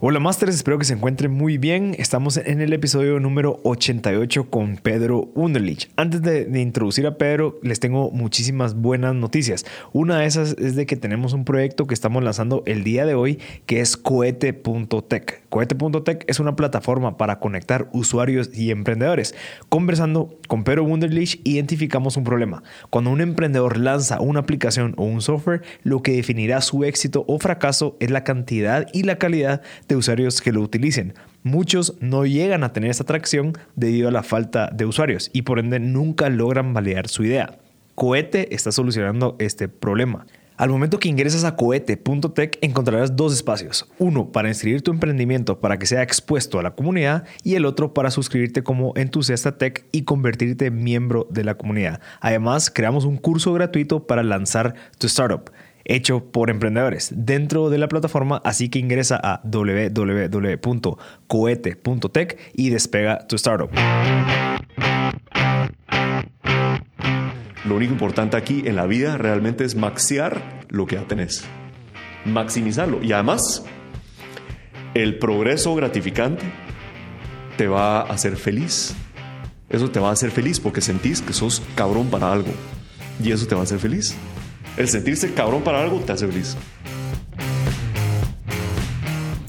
Hola Masters, espero que se encuentren muy bien. Estamos en el episodio número 88 con Pedro Underlich. Antes de, de, introducir a Pedro, les tengo muchísimas buenas noticias. Una de esas es de que tenemos un proyecto que estamos lanzando el día de hoy que es cohete.tech. Cohete.tech es una plataforma para conectar usuarios y emprendedores. Conversando con Pedro Wunderlich, identificamos un problema. Cuando un emprendedor lanza una aplicación o un software, lo que definirá su éxito o fracaso es la cantidad y la calidad de usuarios que lo utilicen. Muchos no llegan a tener esta atracción debido a la falta de usuarios y por ende nunca logran validar su idea. Cohete está solucionando este problema. Al momento que ingresas a cohete.tech encontrarás dos espacios, uno para inscribir tu emprendimiento para que sea expuesto a la comunidad y el otro para suscribirte como entusiasta tech y convertirte en miembro de la comunidad. Además, creamos un curso gratuito para lanzar tu startup hecho por emprendedores dentro de la plataforma, así que ingresa a www.cohete.tech y despega tu startup. Lo único importante aquí en la vida realmente es maxiar lo que ya tenés. Maximizarlo. Y además, el progreso gratificante te va a hacer feliz. Eso te va a hacer feliz porque sentís que sos cabrón para algo. Y eso te va a hacer feliz. El sentirse cabrón para algo te hace feliz.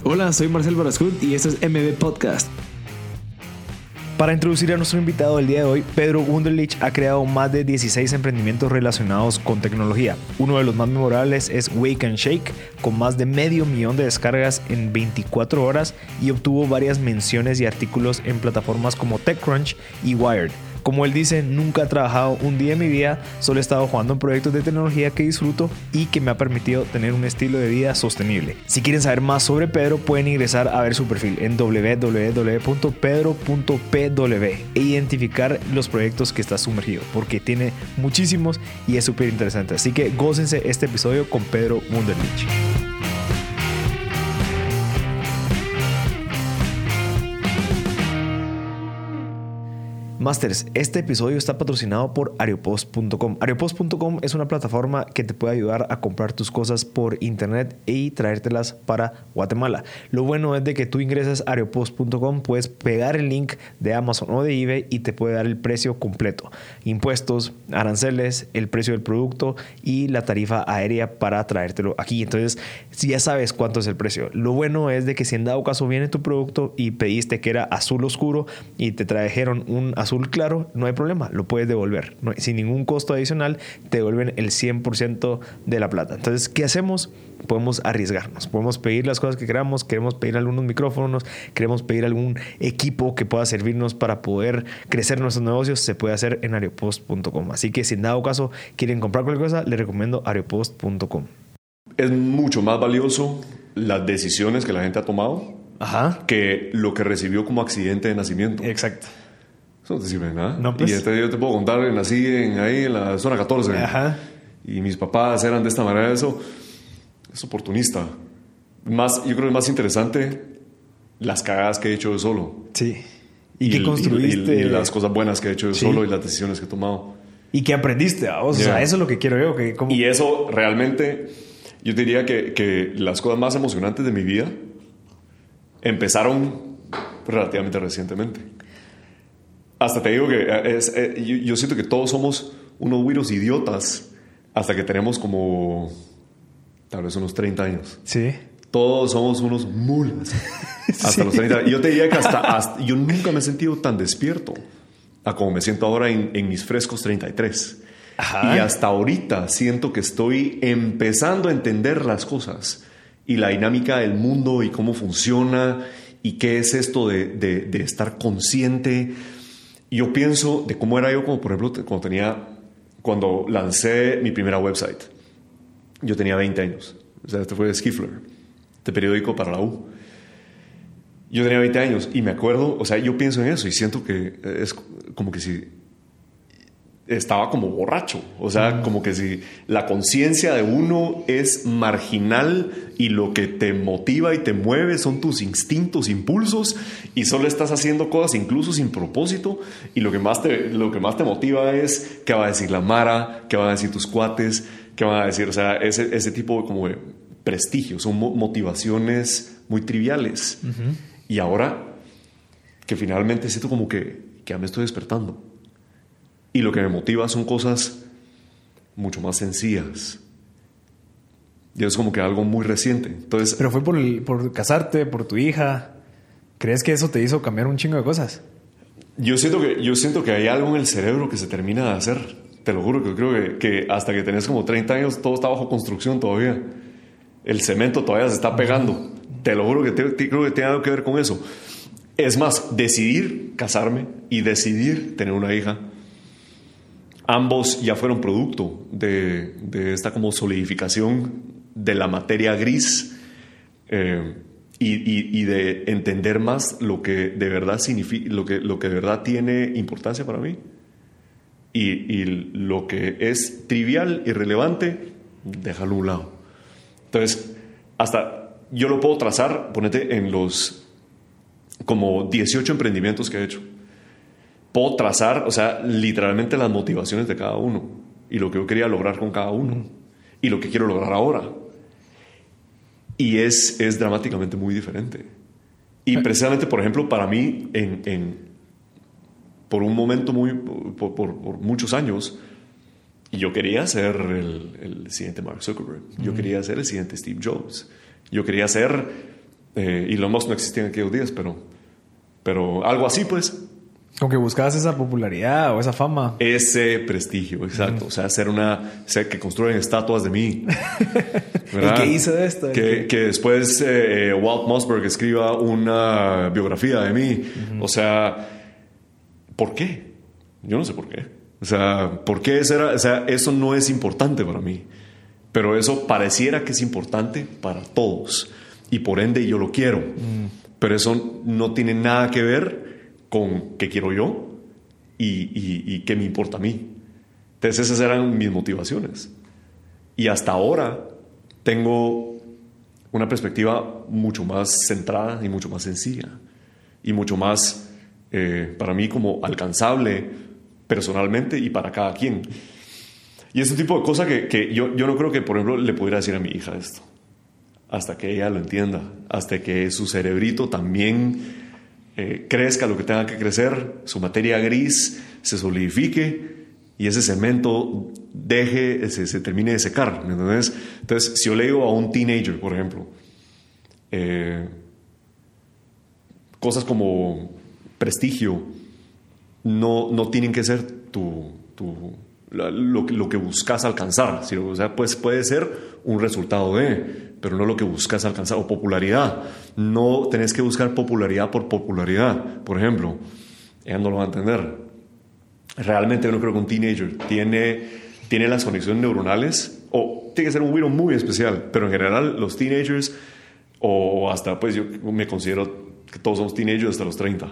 Hola, soy Marcel Barascut y esto es MB Podcast. Para introducir a nuestro invitado del día de hoy, Pedro Wunderlich ha creado más de 16 emprendimientos relacionados con tecnología. Uno de los más memorables es Wake and Shake, con más de medio millón de descargas en 24 horas y obtuvo varias menciones y artículos en plataformas como TechCrunch y Wired. Como él dice, nunca he trabajado un día en mi vida, solo he estado jugando en proyectos de tecnología que disfruto y que me ha permitido tener un estilo de vida sostenible. Si quieren saber más sobre Pedro, pueden ingresar a ver su perfil en www.pedro.pw e identificar los proyectos que está sumergido, porque tiene muchísimos y es súper interesante. Así que gócense este episodio con Pedro Wunderlich. Masters, este episodio está patrocinado por Areopost.com. Areopost.com es una plataforma que te puede ayudar a comprar tus cosas por internet y traértelas para Guatemala. Lo bueno es de que tú ingresas a Areopost.com, puedes pegar el link de Amazon o de eBay y te puede dar el precio completo. Impuestos, aranceles, el precio del producto y la tarifa aérea para traértelo aquí. Entonces, si ya sabes cuánto es el precio. Lo bueno es de que si en dado caso viene tu producto y pediste que era azul oscuro y te trajeron un azul claro, no hay problema, lo puedes devolver. sin ningún costo adicional, te devuelven el 100% de la plata. Entonces, ¿qué hacemos? Podemos arriesgarnos, podemos pedir las cosas que queramos, queremos pedir algunos micrófonos, queremos pedir algún equipo que pueda servirnos para poder crecer nuestros negocios, se puede hacer en areopost.com. Así que si en dado caso quieren comprar cualquier cosa, les recomiendo areopost.com. Es mucho más valioso las decisiones que la gente ha tomado que lo que recibió como accidente de nacimiento. Exacto. Eso no te sirve de nada. No, pues. Y este, yo te puedo contar, nací en, ahí en la zona 14. Ajá. Y mis papás eran de esta manera. Eso es oportunista. Más, yo creo que es más interesante las cagadas que he hecho yo solo. Sí. ¿Y, qué construiste? Y, las cosas buenas que he hecho yo solo y las decisiones que he tomado. ¿Y qué aprendiste? O sea, eso es lo que quiero yo. Que Y eso realmente, yo diría que, que las cosas más emocionantes de mi vida empezaron relativamente recientemente. Hasta te digo que eh, es, eh, yo, siento que todos somos unos güiros idiotas hasta que tenemos como tal vez unos 30 años. Sí. Todos somos unos mulas hasta los 30. Y yo te diría que hasta, yo nunca me he sentido tan despierto a como me siento ahora en, en mis frescos 33. Ajá. Y hasta ahorita siento que estoy empezando a entender las cosas y la dinámica del mundo y cómo funciona y qué es esto de, de, de estar consciente yo pienso de cómo era yo, como por ejemplo, cuando tenía, cuando lancé mi primera website. Yo tenía 20 años. O sea, este fue Skiffler, este periódico para la U. Yo tenía 20 años y me acuerdo, o sea, yo pienso en eso y siento que es como que si estaba como borracho. O sea, como que si la conciencia de uno es marginal y lo que te motiva y te mueve son tus instintos, impulsos y solo estás haciendo cosas incluso sin propósito y lo que más te, lo que más te motiva es qué va a decir la Mara, qué van a decir tus cuates, qué van a decir, o sea, ese, ese tipo como de prestigio, son motivaciones muy triviales. Y ahora que finalmente siento como que, que ya me estoy despertando. Y lo que me motiva son cosas mucho más sencillas. Y es como que algo muy reciente. Entonces, Pero fue por, por casarte, por tu hija. ¿Crees que eso te hizo cambiar un chingo de cosas? Yo siento que, yo siento que hay algo en el cerebro que se termina de hacer. Te lo juro, que creo que, que hasta que tenés como 30 años todo está bajo construcción todavía. El cemento todavía se está pegando. Te lo juro que creo que tiene algo que ver con eso. Es más, decidir casarme y decidir tener una hija, ambos ya fueron producto de, de esta como solidificación de la materia gris eh, y, y, de entender más lo que de verdad significa, lo que, lo que de verdad tiene importancia para mí. Y, y lo que es trivial, irrelevante, déjalo a un lado. Entonces, hasta yo lo puedo trazar, ponete en los como 18 emprendimientos que he hecho. Puedo trazar, o sea, literalmente las motivaciones de cada uno y lo que yo quería lograr con cada uno y lo que quiero lograr ahora. Y es, es dramáticamente muy diferente. Y precisamente, por ejemplo, para mí, en, en por un momento muy, por, por, muchos años, yo quería ser el, el siguiente Mark Zuckerberg. Yo quería ser el siguiente Steve Jobs. Yo quería ser, eh, y lo más no existía en aquellos días, pero, pero algo así, pues. Como que buscabas esa popularidad o esa fama. Ese prestigio, exacto. O sea, ser una. O que construyen estatuas de mí. el que hizo esto. Que, que, después eh, Walt Mossberg escriba una biografía de mí. O sea, ¿por qué? Yo no sé por qué. O sea, ¿por qué eso era? O sea, eso no es importante para mí. Pero eso pareciera que es importante para todos. Y por ende yo lo quiero. Mm. Pero eso no tiene nada que ver con qué quiero yo y, qué me importa a mí. Entonces esas eran mis motivaciones. Y hasta ahora tengo una perspectiva mucho más centrada y mucho más sencilla y mucho más eh, para mí como alcanzable personalmente y para cada quien. Y este tipo de cosas que, que yo, yo no creo que, por ejemplo, le pudiera decir a mi hija esto, hasta que ella lo entienda, hasta que su cerebrito también eh, crezca lo que tenga que crecer, su materia gris se solidifique y ese cemento deje, se, termine de secar. Entonces, si yo le digo a un teenager, por ejemplo, eh, cosas como prestigio no, no tienen que ser tu, tu lo, lo, que buscas alcanzar. O sea, pues puede ser un resultado de, pero no lo que buscas alcanzar, o popularidad. No tenés que buscar popularidad por popularidad, por ejemplo. Ella no lo va a entender. Realmente yo no creo que un teenager tiene, tiene las conexiones neuronales, o tiene que ser un virus muy especial, pero en general los teenagers, o hasta pues yo me considero que todos somos teenagers hasta los 30,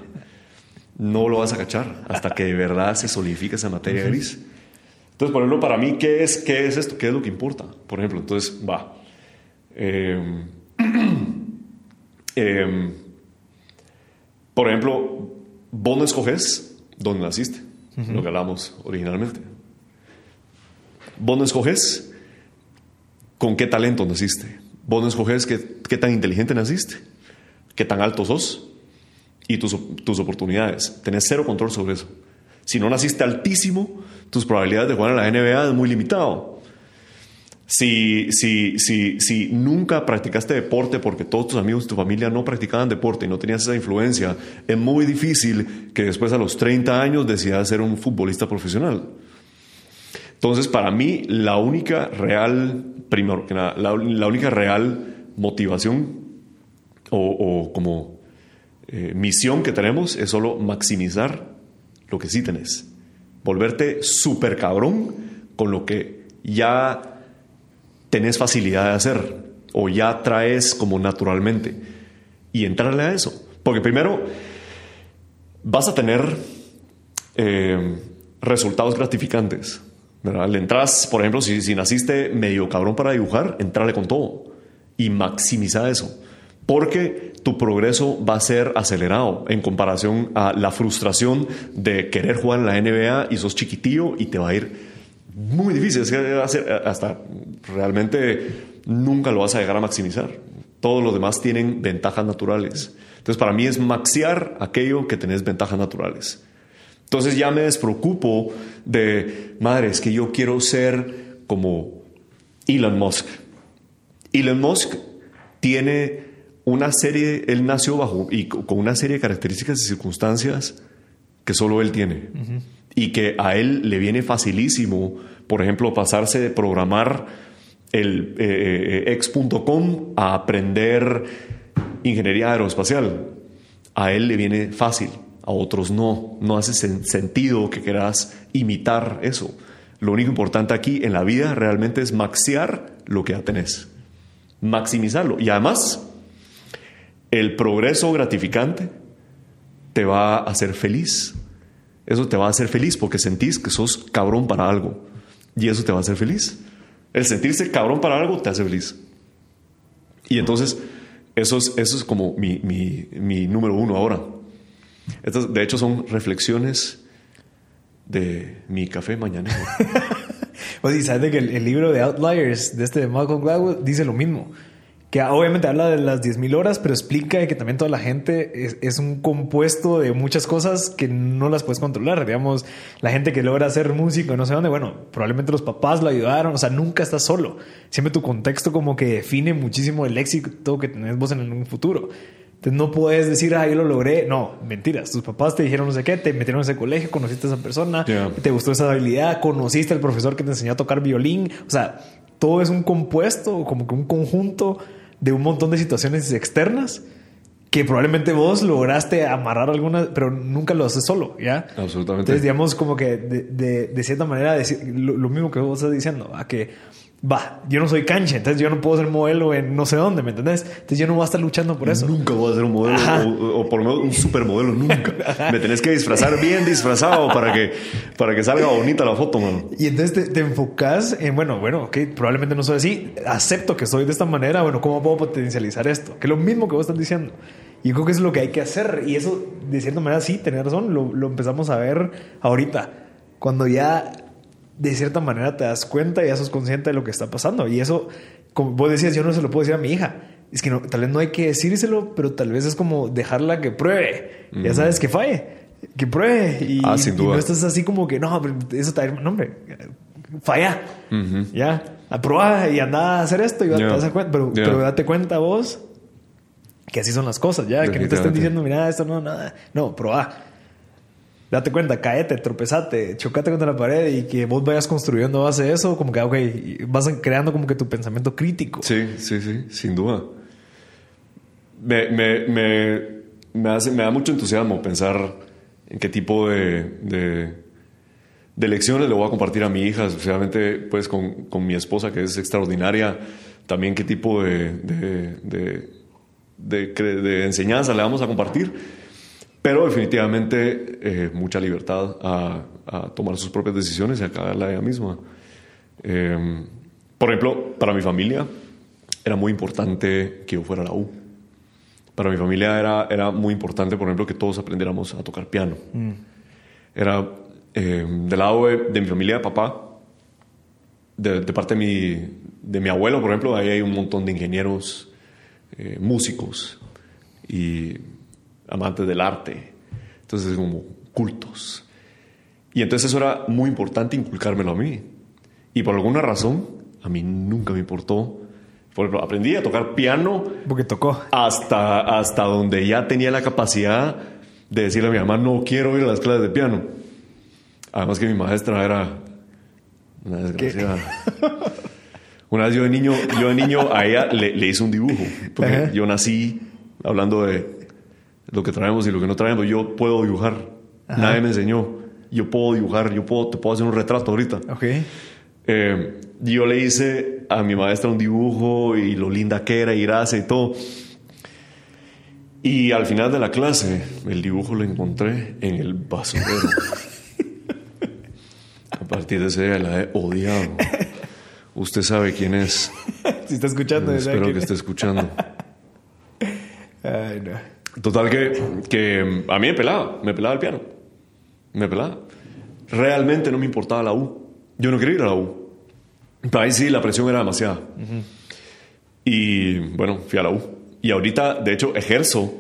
no lo vas a cachar hasta que de verdad se solidifica esa materia gris. Entonces, por ejemplo, para mí, ¿qué es, qué es esto? ¿Qué es lo que importa? Por ejemplo, entonces, va. Em, em, por ejemplo, vos no escoges dónde naciste, lo que hablamos originalmente. Vos no escoges con qué talento naciste. Vos no escoges qué, qué tan inteligente naciste, qué tan alto sos y tus, tus oportunidades. Tenés cero control sobre eso. Si no naciste altísimo, tus probabilidades de jugar en la NBA es muy limitado. Si, si, si, si nunca practicaste deporte porque todos tus amigos y tu familia no practicaban deporte y no tenías esa influencia, es muy difícil que después a los 30 años decidas ser un futbolista profesional. Entonces, para mí, la única real, primero nada, la, única real motivación o, como eh, misión que tenemos es solo maximizar lo que sí tenés. Volverte súper cabrón con lo que ya tenés facilidad de hacer o ya traes como naturalmente y entrarle a eso. Porque primero vas a tener eh, resultados gratificantes. Le entras, por ejemplo, si, naciste medio cabrón para dibujar, entrale con todo y maximiza eso. Porque tu progreso va a ser acelerado en comparación a la frustración de querer jugar en la NBA y sos chiquitillo y te va a ir muy difícil. Es que va a ser hasta realmente nunca lo vas a llegar a maximizar. Todos los demás tienen ventajas naturales. Entonces, para mí es maxiar aquello que tenés ventajas naturales. Entonces ya me despreocupo de, madre, es que yo quiero ser como Elon Musk. Elon Musk tiene una serie, él nació bajo y con una serie de características y circunstancias que solo él tiene. Y que a él le viene facilísimo, por ejemplo, pasarse de programar el eh, eh, ex.com a aprender ingeniería aeroespacial. A él le viene fácil, a otros no. No hace sentido que quieras imitar eso. Lo único importante aquí en la vida realmente es maxiar lo que ya tenés. Maximizarlo. Y además, el progreso gratificante te va a hacer feliz. Eso te va a hacer feliz porque sentís que sos cabrón para algo. Y eso te va a hacer feliz. El sentirse cabrón para algo te hace feliz. Y entonces, eso es, como mi, mi, número uno ahora. Estas, de hecho, son reflexiones de mi café mañanero. pues, y sabes que el, libro de Outliers de este de Malcolm Gladwell dice lo mismo que obviamente habla de las 10.000 horas, pero explica que también toda la gente es, un compuesto de muchas cosas que no las puedes controlar. Digamos, la gente que logra hacer música, no sé dónde, bueno, probablemente los papás lo ayudaron, o sea, nunca estás solo. Siempre tu contexto como que define muchísimo el éxito que tenés vos en un futuro. Entonces no puedes decir, ah, yo lo logré. No, mentiras. Tus papás te dijeron no sé qué, te metieron en ese colegio, conociste a esa persona, te gustó esa habilidad, conociste al profesor que te enseñó a tocar violín. O sea, todo es un compuesto, como que un conjunto de un montón de situaciones externas que probablemente vos lograste amarrar algunas, pero nunca lo haces solo, ¿ya? Absolutamente. Entonces, digamos, como que de, de, cierta manera, decir, lo, mismo que vos estás diciendo, a que va, yo no soy cancha, entonces yo no puedo ser modelo en no sé dónde, ¿me entendés? Entonces yo no voy a estar luchando por eso. Nunca voy a ser un modelo o, por lo menos un supermodelo, nunca. Me tenés que disfrazar bien disfrazado para que, para que salga bonita la foto, mano. Y entonces te, enfocas en, bueno, bueno, ok, probablemente no soy así, acepto que soy de esta manera, bueno, ¿cómo puedo potencializar esto? Que es lo mismo que vos estás diciendo. Y yo creo que es lo que hay que hacer. Y eso, de cierta manera, sí, tener razón, lo, lo empezamos a ver ahorita. Cuando ya de cierta manera te das cuenta y ya sos consciente de lo que está pasando. Y eso, como vos decías, yo no se lo puedo decir a mi hija. Es que no, tal vez no hay que decírselo, pero tal vez es como dejarla que pruebe. Ya sabes que falle, que pruebe. Y, ah, sin duda. no estás así como que no, eso te no, hombre, falla. Ya, aprueba y anda a hacer esto y te das cuenta. Pero, pero date cuenta vos que así son las cosas, ya, que no te estén diciendo, mira, esto no, nada. No, prueba date cuenta, caete, tropezate, chocate contra la pared y que vos vayas construyendo base eso, como que, ok, vas creando como que tu pensamiento crítico. Sí, sí, sí, sin duda. Me, me, me, me, hace, da mucho entusiasmo pensar en qué tipo de, de, lecciones le voy a compartir a mi hija, especialmente pues con, con mi esposa que es extraordinaria, también qué tipo de, de enseñanza le vamos a compartir pero definitivamente eh, mucha libertad a, tomar sus propias decisiones y a cagarla ella misma. Em, por ejemplo, para mi familia era muy importante que yo fuera a la U. Para mi familia era, era muy importante, por ejemplo, que todos aprendiéramos a tocar piano. Mm. Era em, del lado de, mi familia, papá, de, parte de mi, de mi abuelo, por ejemplo, ahí hay un montón de ingenieros, eh, músicos y amantes del arte. Entonces, como cultos. Y entonces eso era muy importante inculcármelo a mí. Y por alguna razón, a mí nunca me importó. Por ejemplo, aprendí a tocar piano. Porque tocó. Hasta, hasta donde ya tenía la capacidad de decirle a mi mamá, no quiero ir a las clases de piano. Además que mi maestra era una desgraciada. una vez yo de niño, yo de niño a ella le, hice un dibujo. Porque yo nací hablando de lo que traemos y lo que no traemos. Yo puedo dibujar. Nadie me enseñó. Yo puedo dibujar, yo puedo, te puedo hacer un retrato ahorita. Ok. Eh, yo le hice a mi maestra un dibujo y lo linda que era y gracia y todo. Y al final de la clase, el dibujo lo encontré en el basurero. a partir de ese día la he odiado. Usted sabe quién es. Si está escuchando, Espero que esté escuchando. Ay, no. Total que, que a mí me pelaba, me pelaba el piano. Me pelaba. Realmente no me importaba la U. Yo no quería ir a la U. Pero ahí sí la presión era demasiada. Y bueno, fui a la U. Y ahorita, de hecho, ejerzo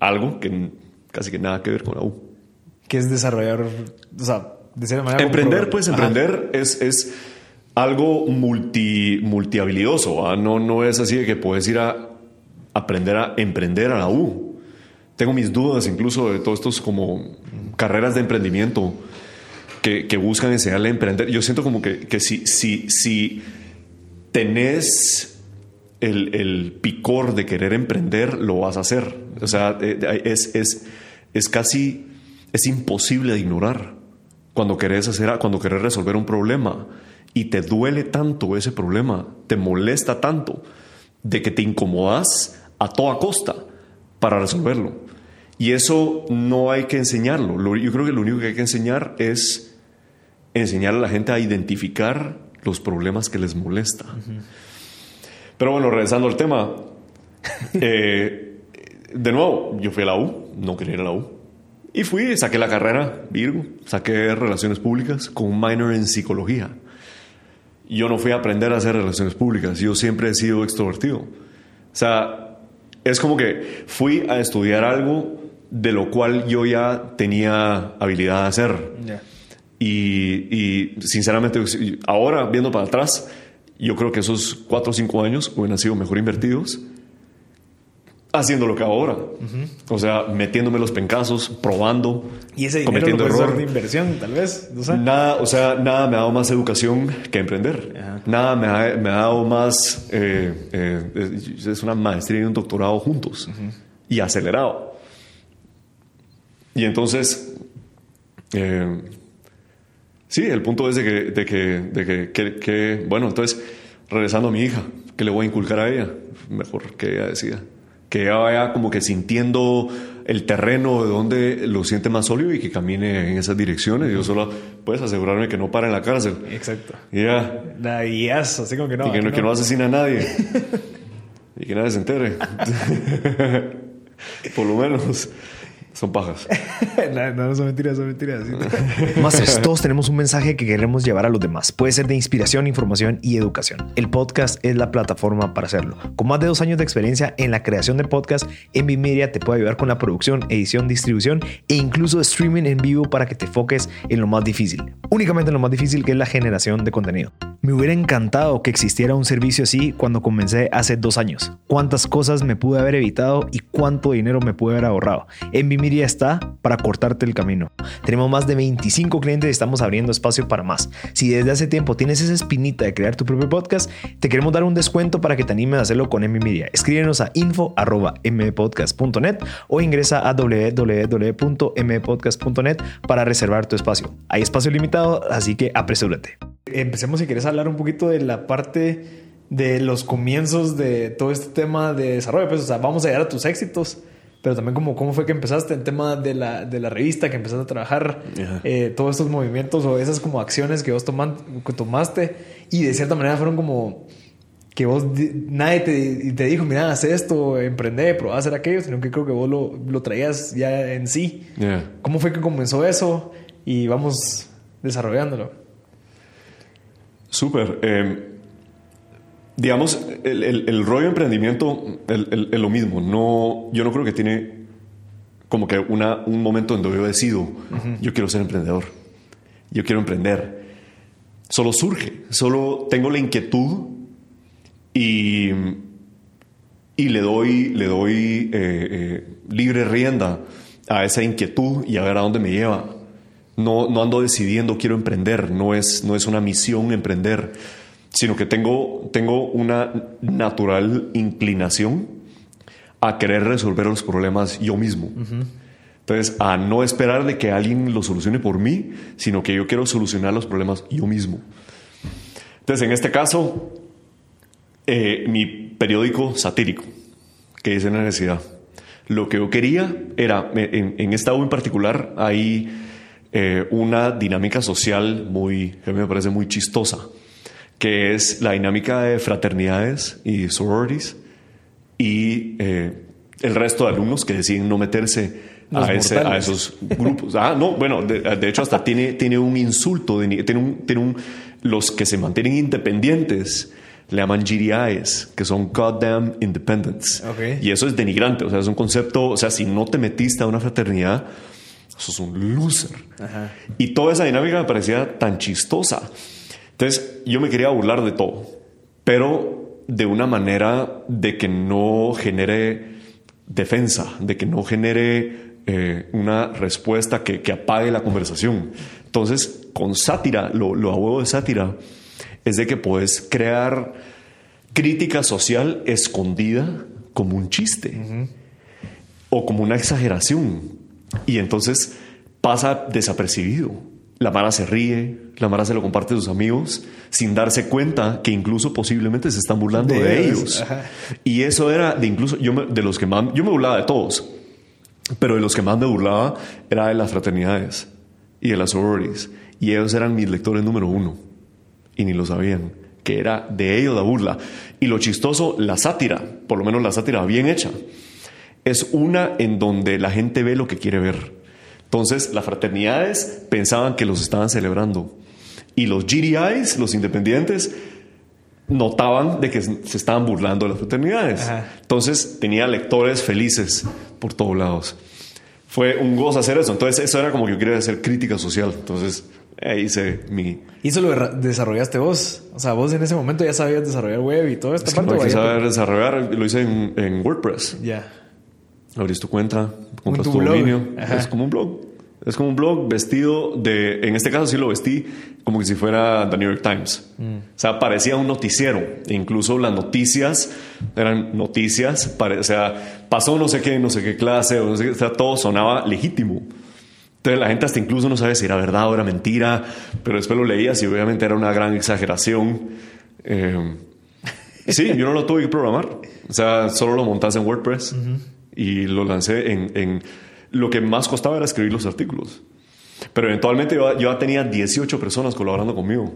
algo que casi que nada que ver con la U. Que es desarrollar, o sea, de cierta manera... Emprender, pues emprender es, es algo multi, multihabilidoso. No, no es así de que puedes ir a aprender a emprender a la U. Tengo mis dudas incluso de todos estos como carreras de emprendimiento que, buscan enseñarle a emprender. Yo siento como que, si, si, si tenés el, el, picor de querer emprender, lo vas a hacer. O sea, eh, es, es, es casi, es imposible de ignorar cuando querés, hacer, cuando querés resolver un problema y te duele tanto ese problema, te molesta tanto, de que te incomodas a toda costa para resolverlo. Y eso no hay que enseñarlo. Yo creo que lo único que hay que enseñar es enseñar a la gente a identificar los problemas que les molesta. Pero bueno, regresando al tema, eh, de nuevo, yo fui a la U, no quería ir a la U. Y fui, saqué la carrera, Virgo, saqué Relaciones Públicas con un minor en Psicología. Yo no fui a aprender a hacer relaciones públicas, yo siempre he sido extrovertido. O sea, es como que fui a estudiar algo de lo cual yo ya tenía habilidad de hacer. Y, y, sinceramente, ahora viendo para atrás, yo creo que esos cuatro o cinco años hubieran sido mejor invertidos haciendo lo que ahora. O sea, metiéndome los pencazos, probando, y ese cometiendo error. de inversión, tal vez. Nada, o sea, nada me ha dado más educación que emprender. Nada me ha, me ha, dado más. Eh, eh, es una maestría y un doctorado juntos y acelerado. Y entonces, eh, sí, el punto es de que, de que, de que, que, bueno, entonces, regresando a mi hija, ¿qué le voy a inculcar a ella? Mejor que ella decida que ella vaya como que sintiendo el terreno de donde lo siente más sólido y que camine en esas direcciones. Yo solo puedes asegurarme que no para en la cárcel. Exacto. Y ya. Y así como que no. Y que, no, que no asesina a nadie. y que nadie se entere. Por lo menos. Son pajas. no, no, son mentiras, son mentiras. Más todos tenemos un mensaje que queremos llevar a los demás. Puede ser de inspiración, información y educación. El podcast es la plataforma para hacerlo. Con más de dos años de experiencia en la creación de podcast, Envy Media te puede ayudar con la producción, edición, distribución e incluso streaming en vivo para que te enfoques en lo más difícil. Únicamente en lo más difícil que es la generación de contenido. Me hubiera encantado que existiera un servicio así cuando comencé hace dos años. Cuántas cosas me pude haber evitado y cuánto dinero me pude haber ahorrado. Envy Media está para cortarte el camino. Tenemos más de 25 clientes y estamos abriendo espacio para más. Si desde hace tiempo tienes esa espinita de crear tu propio podcast, te queremos dar un descuento para que te animes a hacerlo con Envy Media. Escríbenos a info.mpodcast.net o ingresa a www.mpodcast.net para reservar tu espacio. Hay espacio limitado, así que apresúrate. Empecemos si quieres hablar un poquito de la parte de los comienzos de todo este tema de desarrollo. Pues, o sea, vamos a llegar a tus éxitos, pero también como cómo fue que empezaste el tema de la, de la revista, que empezaste a trabajar, eh, todos estos movimientos o esas como acciones que vos tomaste y de cierta manera fueron como que vos, nadie te, te dijo, mira, haz esto, emprende, probá a hacer aquello, sino que creo que vos lo, lo traías ya en sí. ¿Cómo fue que comenzó eso? Y vamos desarrollándolo. Súper. Eh, digamos, el, el, rollo emprendimiento es lo mismo. No, yo no creo que tiene como que una, un momento donde yo decido, yo quiero ser emprendedor, yo quiero emprender. Solo surge, solo tengo la inquietud y, y le doy, le doy eh, eh, libre rienda a esa inquietud y a ver a dónde me lleva. No, no ando decidiendo quiero emprender, no es, no es una misión emprender, sino que tengo, tengo una natural inclinación a querer resolver los problemas yo mismo. Entonces, a no esperar de que alguien lo solucione por mí, sino que yo quiero solucionar los problemas yo mismo. Entonces, en este caso, eh, mi periódico satírico, que es en la necesidad, lo que yo quería era, en, en esta U en particular, hay eh, una dinámica social muy, que me parece muy chistosa, que es la dinámica de fraternidades y sororities y eh, el resto de alumnos que deciden no meterse a, ese, a, esos grupos. Ah, no, bueno, de, hecho hasta tiene, tiene un insulto, tiene un, tiene un, los que se mantienen independientes le llaman GDIs, que son Goddamn Independents. Y eso es denigrante, o sea, es un concepto, o sea, si no te metiste a una fraternidad, sos un loser. Y toda esa dinámica me parecía tan chistosa. Entonces, yo me quería burlar de todo, pero de una manera de que no genere defensa, de que no genere eh, una respuesta que, apague la conversación. Entonces, con sátira, lo, lo de sátira es de que puedes crear crítica social escondida como un chiste o como una exageración. Y entonces pasa desapercibido. La Mara se ríe, la Mara se lo comparte a sus amigos sin darse cuenta que incluso posiblemente se están burlando de, ellos. Y eso era de incluso, yo de los que más, yo me burlaba de todos, pero de los que más me burlaba era de las fraternidades y de las sororities. Y ellos eran mis lectores número uno y ni lo sabían, que era de ellos la burla. Y lo chistoso, la sátira, por lo menos la sátira bien hecha, es una en donde la gente ve lo que quiere ver. Entonces, las fraternidades pensaban que los estaban celebrando. Y los GDIs, los independientes, notaban de que se estaban burlando de las fraternidades. Entonces, tenía lectores felices por todos lados. Fue un gozo hacer eso. Entonces, eso era como que yo quería hacer crítica social. Entonces, Ahí hice mi... ¿Y eso lo desarrollaste vos? O sea, vos en ese momento ya sabías desarrollar web y todo esto. Es que saber desarrollar, lo hice en, WordPress. Ya. Abrís tu cuenta, compras tu, dominio. Es como un blog. Es como un blog vestido de... En este caso sí lo vestí como que si fuera The New York Times. Mm. O sea, parecía un noticiero. incluso las noticias eran noticias. o sea, pasó no sé qué, no sé qué clase. O, o sea, todo sonaba legítimo. Entonces la gente hasta incluso no sabe si era verdad o era mentira, pero después lo leías y obviamente era una gran exageración. Eh, sí, yo no lo tuve que programar. O sea, solo lo montas en WordPress y lo lancé en, Lo que más costaba era escribir los artículos. Pero eventualmente yo, yo ya tenía 18 personas colaborando conmigo.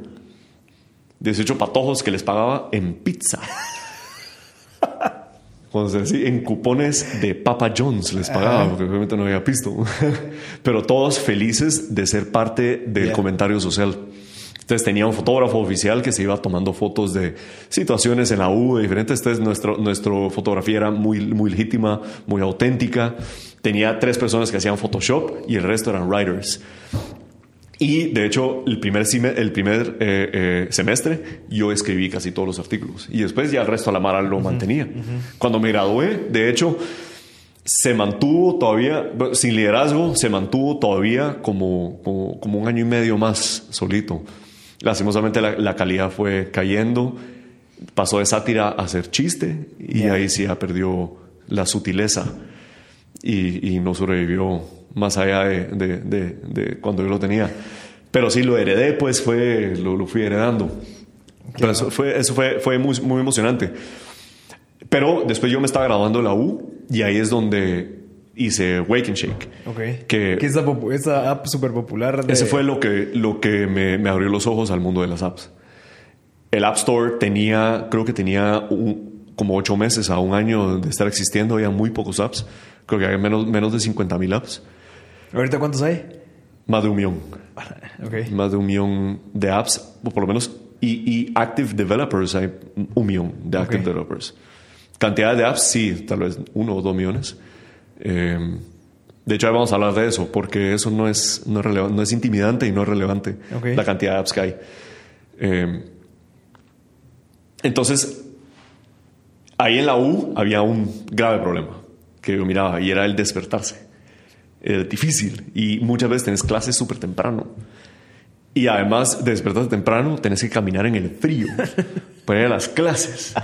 18 patojos que les pagaba en pizza en cupones de Papa John's les pagaba, porque obviamente no había visto. Pero todos felices de ser parte del comentario social. Entonces tenía un fotógrafo oficial que se iba tomando fotos de situaciones en la U, de diferentes. Entonces nuestro, nuestra fotografía era muy, muy legítima, muy auténtica. Tenía tres personas que hacían Photoshop y el resto eran writers. Y de hecho, el primer, el primer eh, eh, semestre yo escribí casi todos los artículos. Y después ya el resto de la Mara lo mantenía. Cuando me gradué, de hecho, se mantuvo todavía, sin liderazgo, se mantuvo todavía como, como, un año y medio más solito. Lastimosamente la, la, calidad fue cayendo, pasó de sátira a ser chiste y ahí sí ya perdió la sutileza y, y no sobrevivió más allá de, cuando yo lo tenía. Pero sí lo heredé, pues fue, lo, fui heredando. Pero eso fue, eso fue, fue muy, muy emocionante. Pero después yo me estaba graduando en la U y ahí es donde hice Wake and Shake. Okay. Que, es esa app súper popular. Ese fue lo que, lo que me, me, abrió los ojos al mundo de las apps. El App Store tenía, creo que tenía como ocho meses a un año de estar existiendo, había muy pocos apps. Creo que había menos, menos de 50 mil apps. ¿Ahorita cuántos hay? Más de un millón. Más de un millón de apps, o por lo menos. Y, active developers, hay un millón de active developers. Cantidad de apps, sí, tal vez uno o dos millones. Eh, de hecho, vamos a hablar de eso, porque eso no es, no es, no es intimidante y no es relevante la cantidad de apps que hay. Eh, entonces, ahí en la U había un grave problema que yo miraba y era el despertarse eh, difícil y muchas veces tenés clases súper temprano. Y además de despertar temprano, tenés que caminar en el frío para ir a las clases,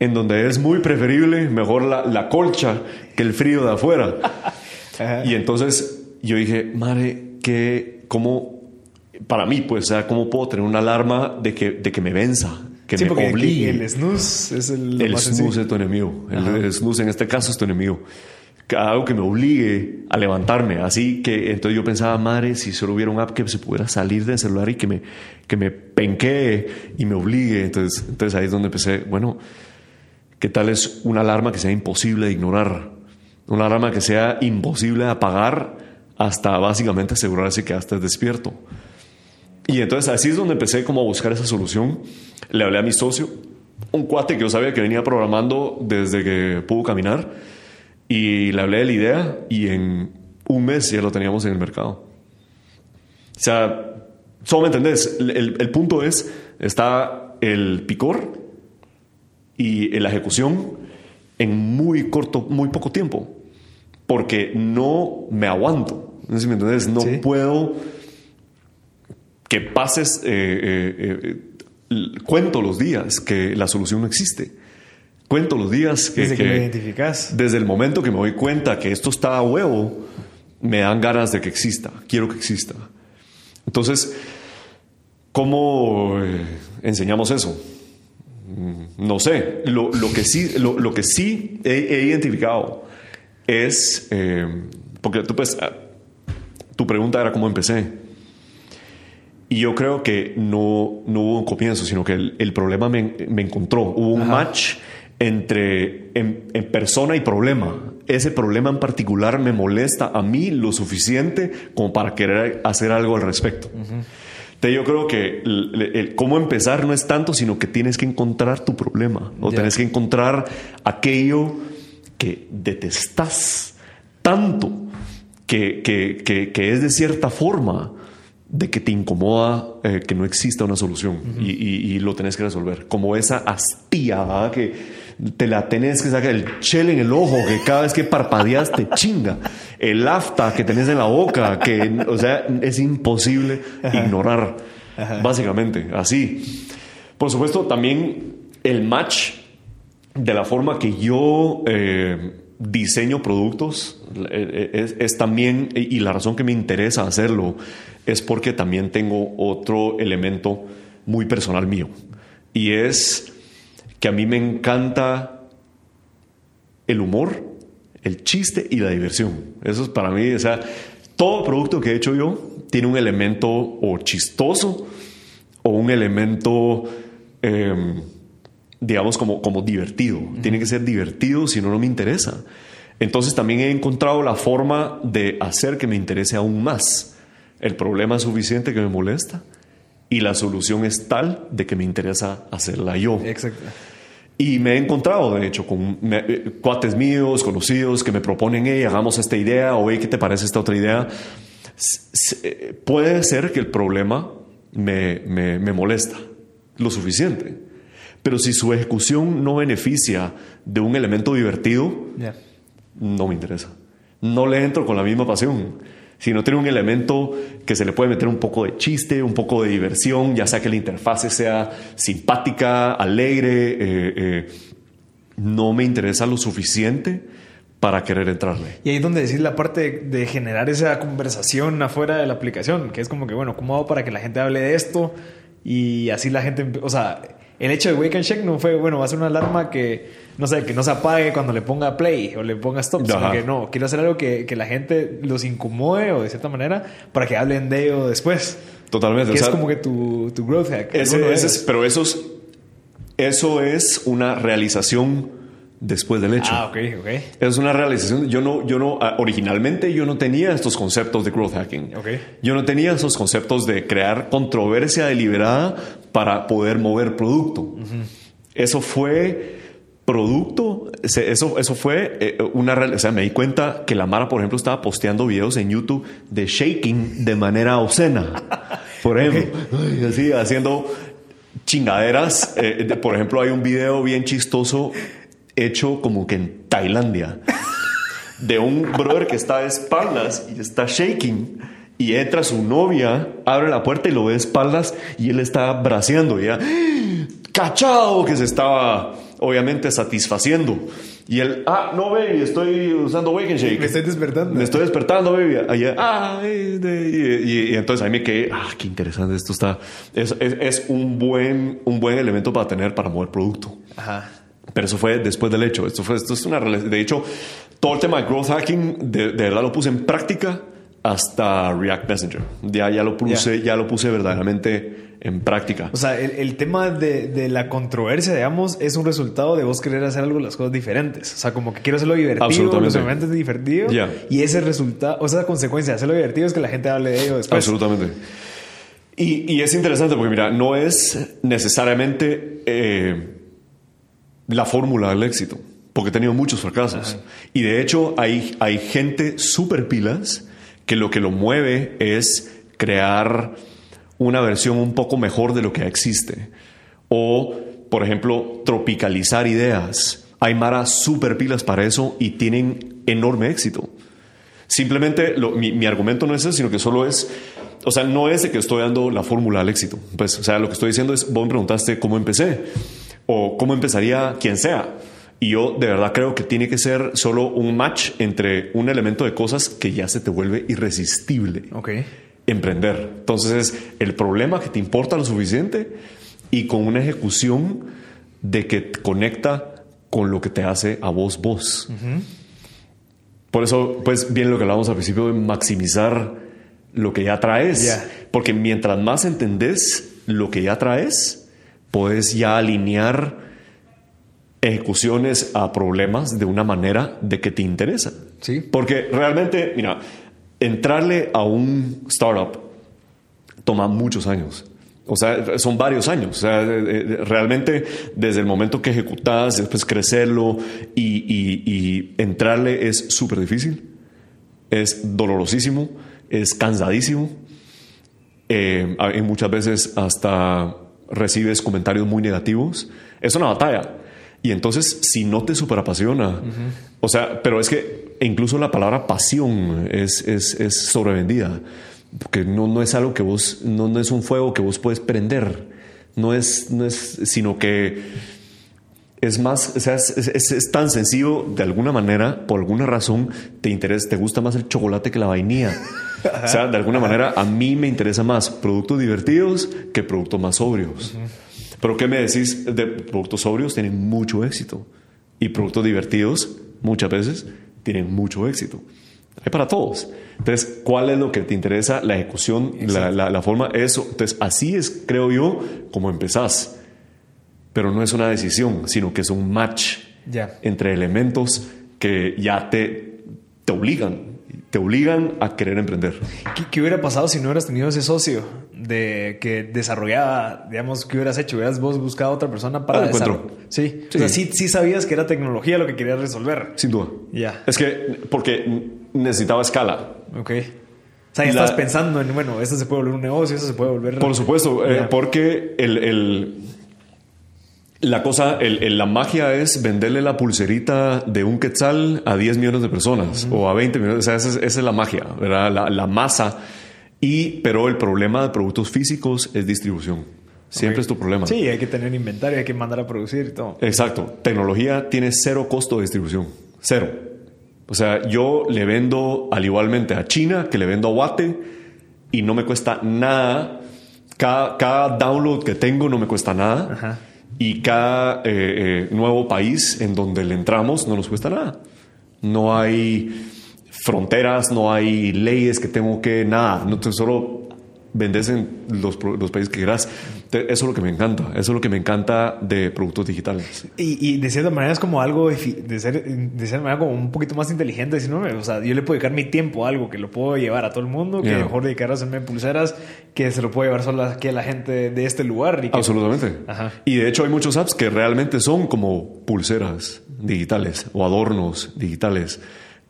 en donde es muy preferible mejor la, la colcha que el frío de afuera. Y entonces yo dije, madre, que cómo, para mí, pues, o sea, ¿cómo puedo tener una alarma de que, de que me venza? Que me obligue. El snooze es el. El snooze es tu enemigo. El, el snooze en este caso es tu enemigo algo que me obligue a levantarme. Así que entonces yo pensaba, madre, si solo hubiera un app que se pudiera salir del celular y que me, que me penquee y me obligue. Entonces, entonces ahí es donde empecé, bueno, ¿qué tal es una alarma que sea imposible de ignorar? Una alarma que sea imposible de apagar hasta básicamente asegurarse que hasta es despierto. Y entonces así es donde empecé como a buscar esa solución. Le hablé a mi socio un cuate que yo sabía que venía programando desde que pudo caminar y le hablé de la idea y en un mes ya lo teníamos en el mercado. O sea, solo me entendés, el, el punto es, está el picor y la ejecución en muy corto, muy poco tiempo, porque no me aguanto. ¿Me entiendes? No puedo que pases, eh, eh, eh, cuento los días que la solución no existe. Cuento los días que... Desde que, identificas. Desde el momento que me doy cuenta que esto está a huevo, me dan ganas de que exista. Quiero que exista. Entonces, ¿cómo enseñamos eso? Mm, no sé. Lo, que, sí, lo, que sí he, identificado es, eh, porque tú pues, ah, tu pregunta era cómo empecé. Y yo creo que no, no hubo un comienzo, sino que el, problema me, encontró. Hubo un match entre en, persona y problema. Ese problema en particular me molesta a mí lo suficiente como para querer hacer algo al respecto. Entonces yo creo que el, cómo empezar no es tanto, sino que tienes que encontrar tu problema, o tienes que encontrar aquello que detestas tanto, que, que, que, es de cierta forma de que te incomoda eh, que no exista una solución. Y, y, lo tenés que resolver. Como esa astilla que te la tenés que sacar el chel en el ojo, que cada vez que parpadeas te chinga. El afta que tenés en la boca, que, o sea, es imposible ignorar, básicamente, así. Por supuesto, también el match de la forma que yo eh, diseño productos eh, es, es, también, y la razón que me interesa hacerlo es porque también tengo otro elemento muy personal mío, y es que a mí me encanta el humor, el chiste y la diversión. Eso es para mí, o sea, todo producto que he hecho yo tiene un elemento o chistoso o un elemento, em, digamos, como, como divertido. Tiene que ser divertido, si no, no me interesa. Entonces también he encontrado la forma de hacer que me interese aún más. El problema es suficiente que me molesta y la solución es tal de que me interesa hacerla yo. Exacto. Y me he encontrado, de hecho, con eh, cuates míos, conocidos, que me proponen, hey, hagamos esta idea, o hey, ¿qué te parece esta otra idea? Eh, puede ser que el problema me, me, me molesta lo suficiente, pero si su ejecución no beneficia de un elemento divertido, no me interesa. No le entro con la misma pasión si no tiene un elemento que se le puede meter un poco de chiste, un poco de diversión, ya sea que la interfase sea simpática, alegre, eh, eh, no me interesa lo suficiente para querer entrarle. Y ahí es donde decís la parte de, generar esa conversación afuera de la aplicación, que es como que, bueno, ¿cómo hago para que la gente hable de esto? Y así la gente, o sea, el hecho de Wake and Check no fue, bueno, va a ser una alarma que, no sé, que no se apague cuando le ponga play o le ponga stop, sino que no, quiero hacer algo que, que, la gente los incomode o de cierta manera para que hablen de ello después. Totalmente. Que es como que tu, tu growth hack. pero eso es, eso es una realización después del hecho. Ah, ok, ok. Es una realización. Yo no, yo no, ah, originalmente yo no tenía estos conceptos de growth hacking. Okay. Yo no tenía esos conceptos de crear controversia deliberada para poder mover producto. Eso fue producto, eso, eso fue eh, una o sea, me di cuenta que la Mara, por ejemplo, estaba posteando videos en YouTube de shaking de manera obscena. Por ejemplo, así, haciendo chingaderas. Eh, por ejemplo, hay un video bien chistoso hecho como que en Tailandia, de un brother que está de espaldas y está shaking. Y entra su novia, abre la puerta y lo ve de espaldas y él está braceando. ya, cachado que se estaba obviamente satisfaciendo. Y él, ah, no, baby, estoy usando wake and shake. Me estoy despertando. Me estoy despertando, baby. Ah, y, entonces ahí me quedé, ah, qué interesante esto está. Es, es, es, un, buen, un buen elemento para tener para mover producto. Ajá. Pero eso fue después del hecho. Esto, fue, esto es una De hecho, todo el tema de growth hacking, de, verdad lo puse en práctica hasta React Messenger. Ya, ya lo puse, ya lo puse verdaderamente en práctica. O sea, el, tema de, de, la controversia, digamos, es un resultado de vos querer hacer algo las cosas diferentes. O sea, como que quiero hacerlo divertido, los es divertido. Y ese resultado, o sea, esa consecuencia de hacerlo divertido es que la gente hable de ello después. Absolutamente. Y, y es interesante porque, mira, no es necesariamente. Eh, la fórmula del éxito, porque he tenido muchos fracasos. Y de hecho hay, hay gente súper pilas que lo que lo mueve es crear una versión un poco mejor de lo que existe. O, por ejemplo, tropicalizar ideas. Hay maras súper pilas para eso y tienen enorme éxito. Simplemente mi, mi, argumento no es eso, sino que solo es, o sea, no es de que estoy dando la fórmula al éxito. Pues, o sea, lo que estoy diciendo es, vos me preguntaste cómo empecé o cómo empezaría quien sea. Y yo de verdad creo que tiene que ser solo un match entre un elemento de cosas que ya se te vuelve irresistible. Ok. Emprender. Entonces es el problema que te importa lo suficiente y con una ejecución de que conecta con lo que te hace a vos vos. Por eso, pues bien lo que hablábamos al principio de maximizar lo que ya traes. Porque mientras más entendés lo que ya traes, puedes ya alinear ejecuciones a problemas de una manera de que te interesa. Sí. Porque realmente, mira, entrarle a un startup toma muchos años. O sea, son varios años. O sea, realmente desde el momento que ejecutas, después crecerlo y, entrarle es súper difícil. Es dolorosísimo, es cansadísimo. Eh, hay muchas veces hasta recibes comentarios muy negativos, es una batalla. Y entonces, si no te superapasiona, o sea, pero es que incluso la palabra pasión es, es, es sobrevendida, porque no, no es algo que vos, no, no, es un fuego que vos puedes prender, no es, no es sino que es más, o sea, es, es, tan sencillo de alguna manera, por alguna razón, te interesa, te gusta más el chocolate que la vainilla. o sea, de alguna manera, a mí me interesa más productos divertidos que productos más sobrios. Pero ¿qué me decís de productos sobrios? Tienen mucho éxito. Y productos divertidos, muchas veces, tienen mucho éxito. Hay para todos. Entonces, ¿cuál es lo que te interesa? La ejecución, la, la, la, forma, eso. Entonces, así es, creo yo, como empezás pero no es una decisión, sino que es un match entre elementos que ya te, te obligan, te obligan a querer emprender. ¿Qué, hubiera pasado si no hubieras tenido ese socio de que desarrollaba, digamos, qué hubieras hecho? ¿Hubieras vos buscado a otra persona para ah, Sí, sí. O sea, sí, sí sabías que era tecnología lo que querías resolver. Sin duda. Ya. Es que porque necesitaba escala. Ok. O sea, ya estás pensando en, bueno, esto se puede volver un negocio, esto se puede volver... Por supuesto, eh, porque el, el la cosa, la magia es venderle la pulserita de un quetzal a 10 millones de personas o a 20 millones. O sea, esa es, la magia, ¿verdad? La, masa. Y, pero el problema de productos físicos es distribución. Siempre es tu problema. Sí, hay que tener inventario, hay que mandar a producir y todo. Exacto. Tecnología tiene cero costo de distribución. Cero. O sea, yo le vendo al igualmente a China que le vendo a Guate y no me cuesta nada. Cada, cada download que tengo no me cuesta nada. Ajá y cada eh, eh, nuevo país en donde le entramos no nos cuesta nada. No hay fronteras, no hay leyes que tengo que nada. No, solo vendes en los, los, países que quieras. Eso es lo que me encanta. Eso es lo que me encanta de productos digitales. Y, de cierta manera es como algo de, ser, de cierta manera como un poquito más inteligente. Si no, o sea, yo le puedo dedicar mi tiempo a algo que lo puedo llevar a todo el mundo, que mejor dedicar a hacerme pulseras, que se lo puedo llevar solo aquí a la gente de este lugar. Absolutamente. Y de hecho hay muchos apps que realmente son como pulseras digitales o adornos digitales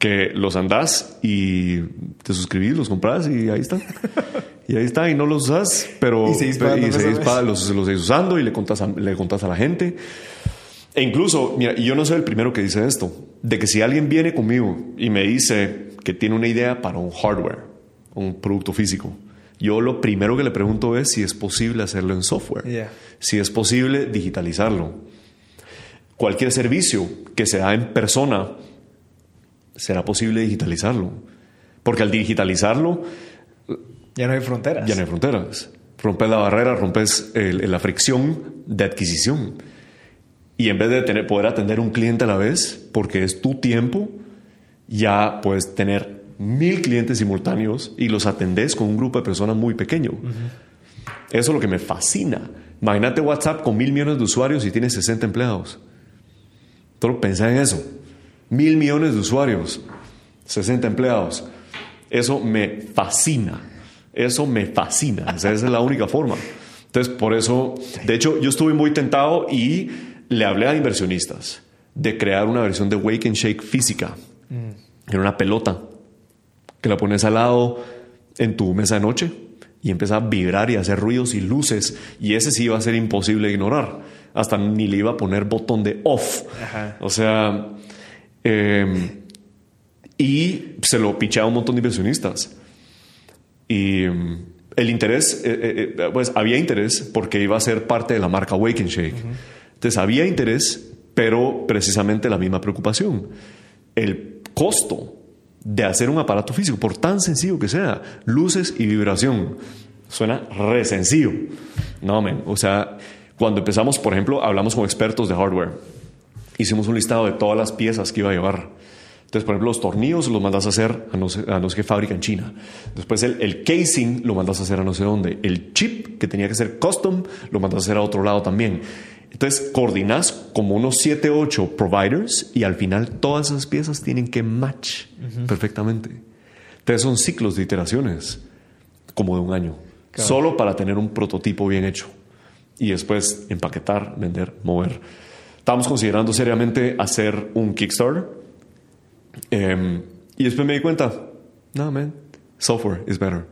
que los andás y te suscribís, los compras y ahí están. y ahí está, y no los usas, pero y se y los, los seguís usando y le contás, a, le contás a la gente. E incluso, mira, y yo no soy el primero que dice esto, de que si alguien viene conmigo y me dice que tiene una idea para un hardware, un producto físico, yo lo primero que le pregunto es si es posible hacerlo en software, si es posible digitalizarlo. Cualquier servicio que se da en persona, será posible digitalizarlo. Porque al digitalizarlo... Ya no hay fronteras. Ya no hay fronteras. Rompes la barrera, rompes la fricción de adquisición. Y en vez de tener, poder atender un cliente a la vez, porque es tu tiempo, ya puedes tener mil clientes simultáneos y los atendés con un grupo de personas muy pequeño. Eso es lo que me fascina. Imagínate WhatsApp con mil millones de usuarios y tienes 60 empleados. Todo pensá en eso mil millones de usuarios, 60 empleados. Eso me fascina. Eso me fascina. esa es la única forma. Entonces, por eso, de hecho, yo estuve muy tentado y le hablé a inversionistas de crear una versión de Wake and Shake física. Mm. En una pelota que la pones al lado en tu mesa de noche y empieza a vibrar y a hacer ruidos y luces. Y ese sí iba a ser imposible de ignorar. Hasta ni le iba a poner botón de off. O sea, em, y se lo pichaba a un montón de inversionistas. Y em, el interés, eh, eh, eh, pues había interés porque iba a ser parte de la marca Wake and Shake. Entonces había interés, pero precisamente la misma preocupación. El costo de hacer un aparato físico, por tan sencillo que sea, luces y vibración. Suena re sencillo. No, men. O sea, cuando empezamos, por ejemplo, hablamos con expertos de hardware. Hicimos un listado de todas las piezas que iba a llevar. Entonces, por ejemplo, los tornillos los mandas a hacer a no sé, a no sé qué fábrica en China. Después el, el, casing lo mandas a hacer a no sé dónde. El chip, que tenía que ser custom, lo mandas a hacer a otro lado también. Entonces, coordinas como unos 7, 8 providers y al final todas esas piezas tienen que match perfectamente. Entonces, son ciclos de iteraciones, como de un año, solo para tener un prototipo bien hecho. Y después empaquetar, vender, mover. Estábamos considerando seriamente hacer un Kickstarter. Em, y después me di cuenta, no, man, software is better.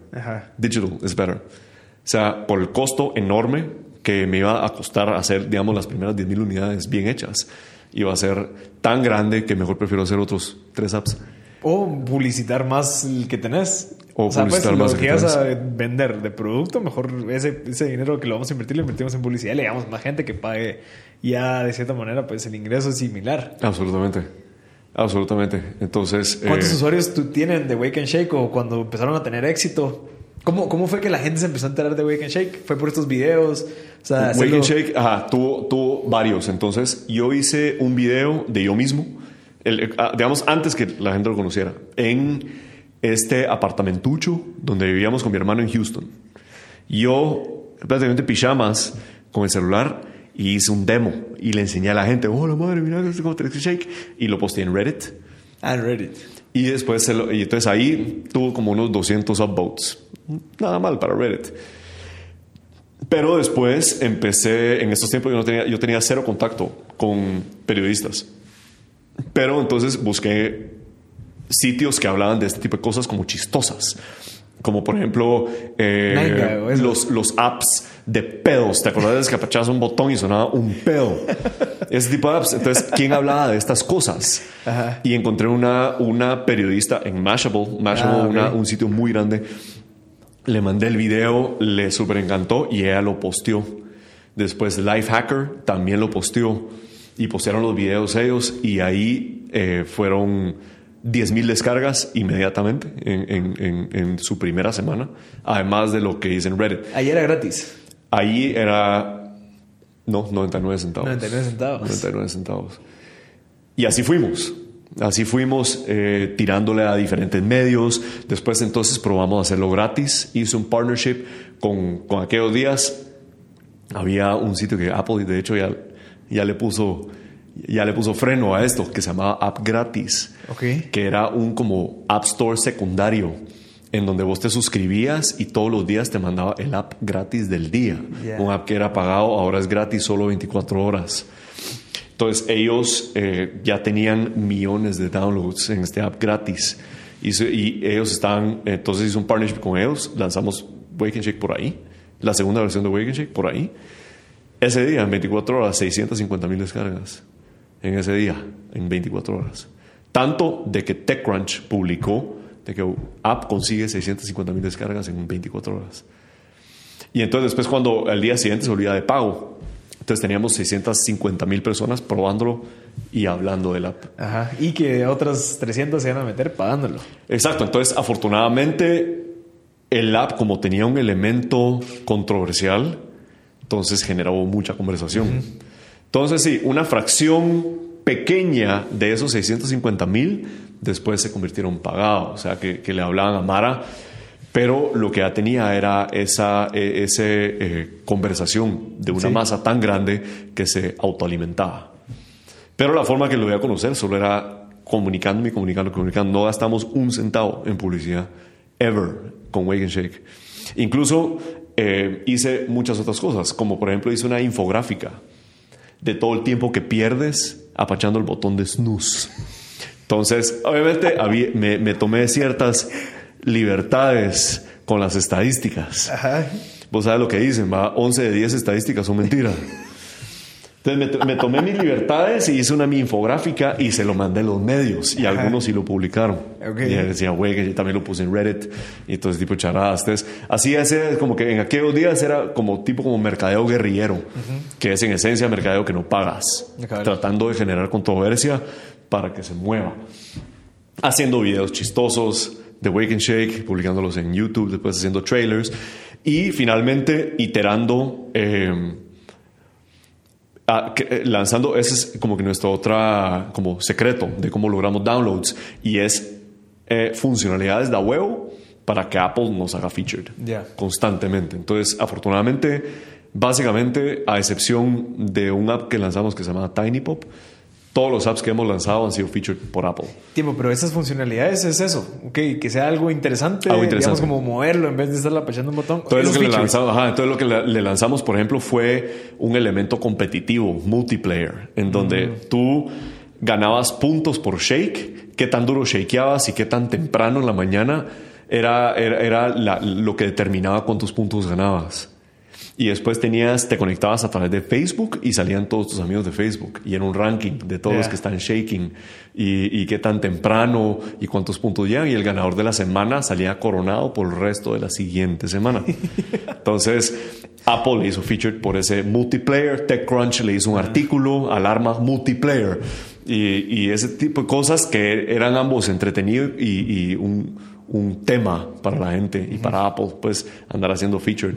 Digital is better. O sea, por el costo enorme que me iba a costar hacer, digamos, las primeras 10.000 unidades bien hechas. Iba a ser tan grande que mejor prefiero hacer otros tres apps. O publicitar más el que tenés. O, sea, pues, publicitar más lo que, vas a vender de producto, mejor ese, ese dinero que lo vamos a invertir lo invertimos en publicidad. Le damos más gente que pague ya de cierta manera, pues el ingreso es similar. Absolutamente. Absolutamente. Entonces. ¿Cuántos eh, usuarios tú tienen de Wake and Shake o cuando empezaron a tener éxito? ¿Cómo, ¿Cómo fue que la gente se empezó a enterar de Wake and Shake? ¿Fue por estos videos? O sea, Wake and Shake, ajá, tuvo, tuvo, varios. Entonces, yo hice un video de yo mismo, el, ah, digamos, antes que la gente lo conociera, en este apartamentucho donde vivíamos con mi hermano en Houston. Yo, prácticamente pijamas, con el celular, y hice un demo y le enseñé a la gente, hola madre, mira cómo te shake, y lo posté en Reddit. Ah, en Reddit. Y después, y entonces ahí tuvo como unos 200 upvotes. Nada mal para Reddit. Pero después empecé, en estos tiempos yo, no tenía, yo tenía cero contacto con periodistas. Pero entonces busqué sitios que hablaban de este tipo de cosas como chistosas. Como por ejemplo eh, los, los apps de pedos. ¿Te acuerdas de que apachabas un botón y sonaba un pedo? Ese tipo de apps. Entonces, ¿quién hablaba de estas cosas? Y encontré una, una periodista en Mashable, Mashable ah, un sitio muy grande. Le mandé el video, le súper encantó y ella lo posteó. Después Lifehacker también lo posteó y postearon los videos ellos y ahí eh, fueron 10.000 descargas inmediatamente en, en, su primera semana, además de lo que hice en Reddit. Ahí era gratis. Ahí era, no, 99 centavos. 99 centavos. 99 centavos. Y así fuimos. Así fuimos eh, tirándole a diferentes medios. Después entonces probamos hacerlo gratis. Hice un partnership con, con aquellos días. Había un sitio que Apple, de hecho, ya, ya le puso ya le puso freno a esto que se llamaba App Gratis, okay. que era un como App Store secundario en donde vos te suscribías y todos los días te mandaba el app gratis del día. Un app que era pagado, ahora es gratis solo 24 horas. Entonces ellos eh, ya tenían millones de downloads en este app gratis. Y, ellos estaban, entonces hice un partnership con ellos, lanzamos Wake and Shake por ahí, la segunda versión de Wake and Shake por ahí. Ese día, en 24 horas, 650 mil descargas. En ese día, en 24 horas. Tanto de que TechCrunch publicó de que app consigue 650 mil descargas en 24 horas. Y entonces después cuando al día siguiente se olvida de pago, entonces teníamos 650 mil personas probándolo y hablando del app. Ajá. Y que otras 300 se iban a meter pagándolo. Exacto. Entonces, afortunadamente, el app, como tenía un elemento controversial, entonces generó mucha conversación. Entonces, sí, una fracción pequeña de esos 650 mil después se convirtieron pagados, o sea, que, le hablaban a Mara, pero lo que ya tenía era esa e, ese, eh, conversación de una masa tan grande que se autoalimentaba. Pero la forma que lo voy a conocer solo era comunicándome, comunicando, comunicando. No gastamos un centavo en publicidad, ever, con Wake and Shake. Incluso eh, hice muchas otras cosas, como por ejemplo hice una infográfica de todo el tiempo que pierdes apachando el botón de snooze. Entonces, obviamente me, me, tomé ciertas libertades con las estadísticas. Ajá. Vos sabes lo que dicen, va, 11 de 10 estadísticas son mentiras. Entonces me, tomé mis libertades y hice una mi infográfica y se lo mandé a los medios y algunos sí lo publicaron. Y decía, güey, que yo también lo puse en Reddit y todo ese tipo de charadas. Entonces, así ese, como que en aquellos días era como tipo como mercadeo guerrillero, que es en esencia mercadeo que no pagas, tratando de generar controversia para que se mueva. Haciendo videos chistosos de Wake and Shake, publicándolos en YouTube, después haciendo trailers y finalmente iterando. Eh, Ah, eh, lanzando, ese es como que nuestro otra como secreto de cómo logramos downloads y es eh, funcionalidades de huevo para que Apple nos haga featured constantemente. Entonces, afortunadamente, básicamente, a excepción de un app que lanzamos que se llama Tiny Pop, todos los apps que hemos lanzado han sido featured por Apple. Tiempo, pero esas funcionalidades es eso, okay, que sea algo interesante, algo interesante. digamos como moverlo en vez de estar apachando un botón. Todo lo que le lanzamos, ajá, lo que le, lanzamos, por ejemplo, fue un elemento competitivo, multiplayer, en donde mm. tú ganabas puntos por shake, qué tan duro shakeabas y qué tan temprano en la mañana era, era, lo que determinaba cuántos puntos ganabas. Y después tenías, te conectabas a través de Facebook y salían todos tus amigos de Facebook. Y era un ranking de todos los que están shaking y, y, qué tan temprano y cuántos puntos llegan. Y el ganador de la semana salía coronado por el resto de la siguiente semana. Entonces, Apple le hizo featured por ese multiplayer. TechCrunch le hizo un artículo, alarma multiplayer. Y, y, ese tipo de cosas que eran ambos entretenidos y, y un, un, tema para la gente y para Apple, pues andar haciendo featured.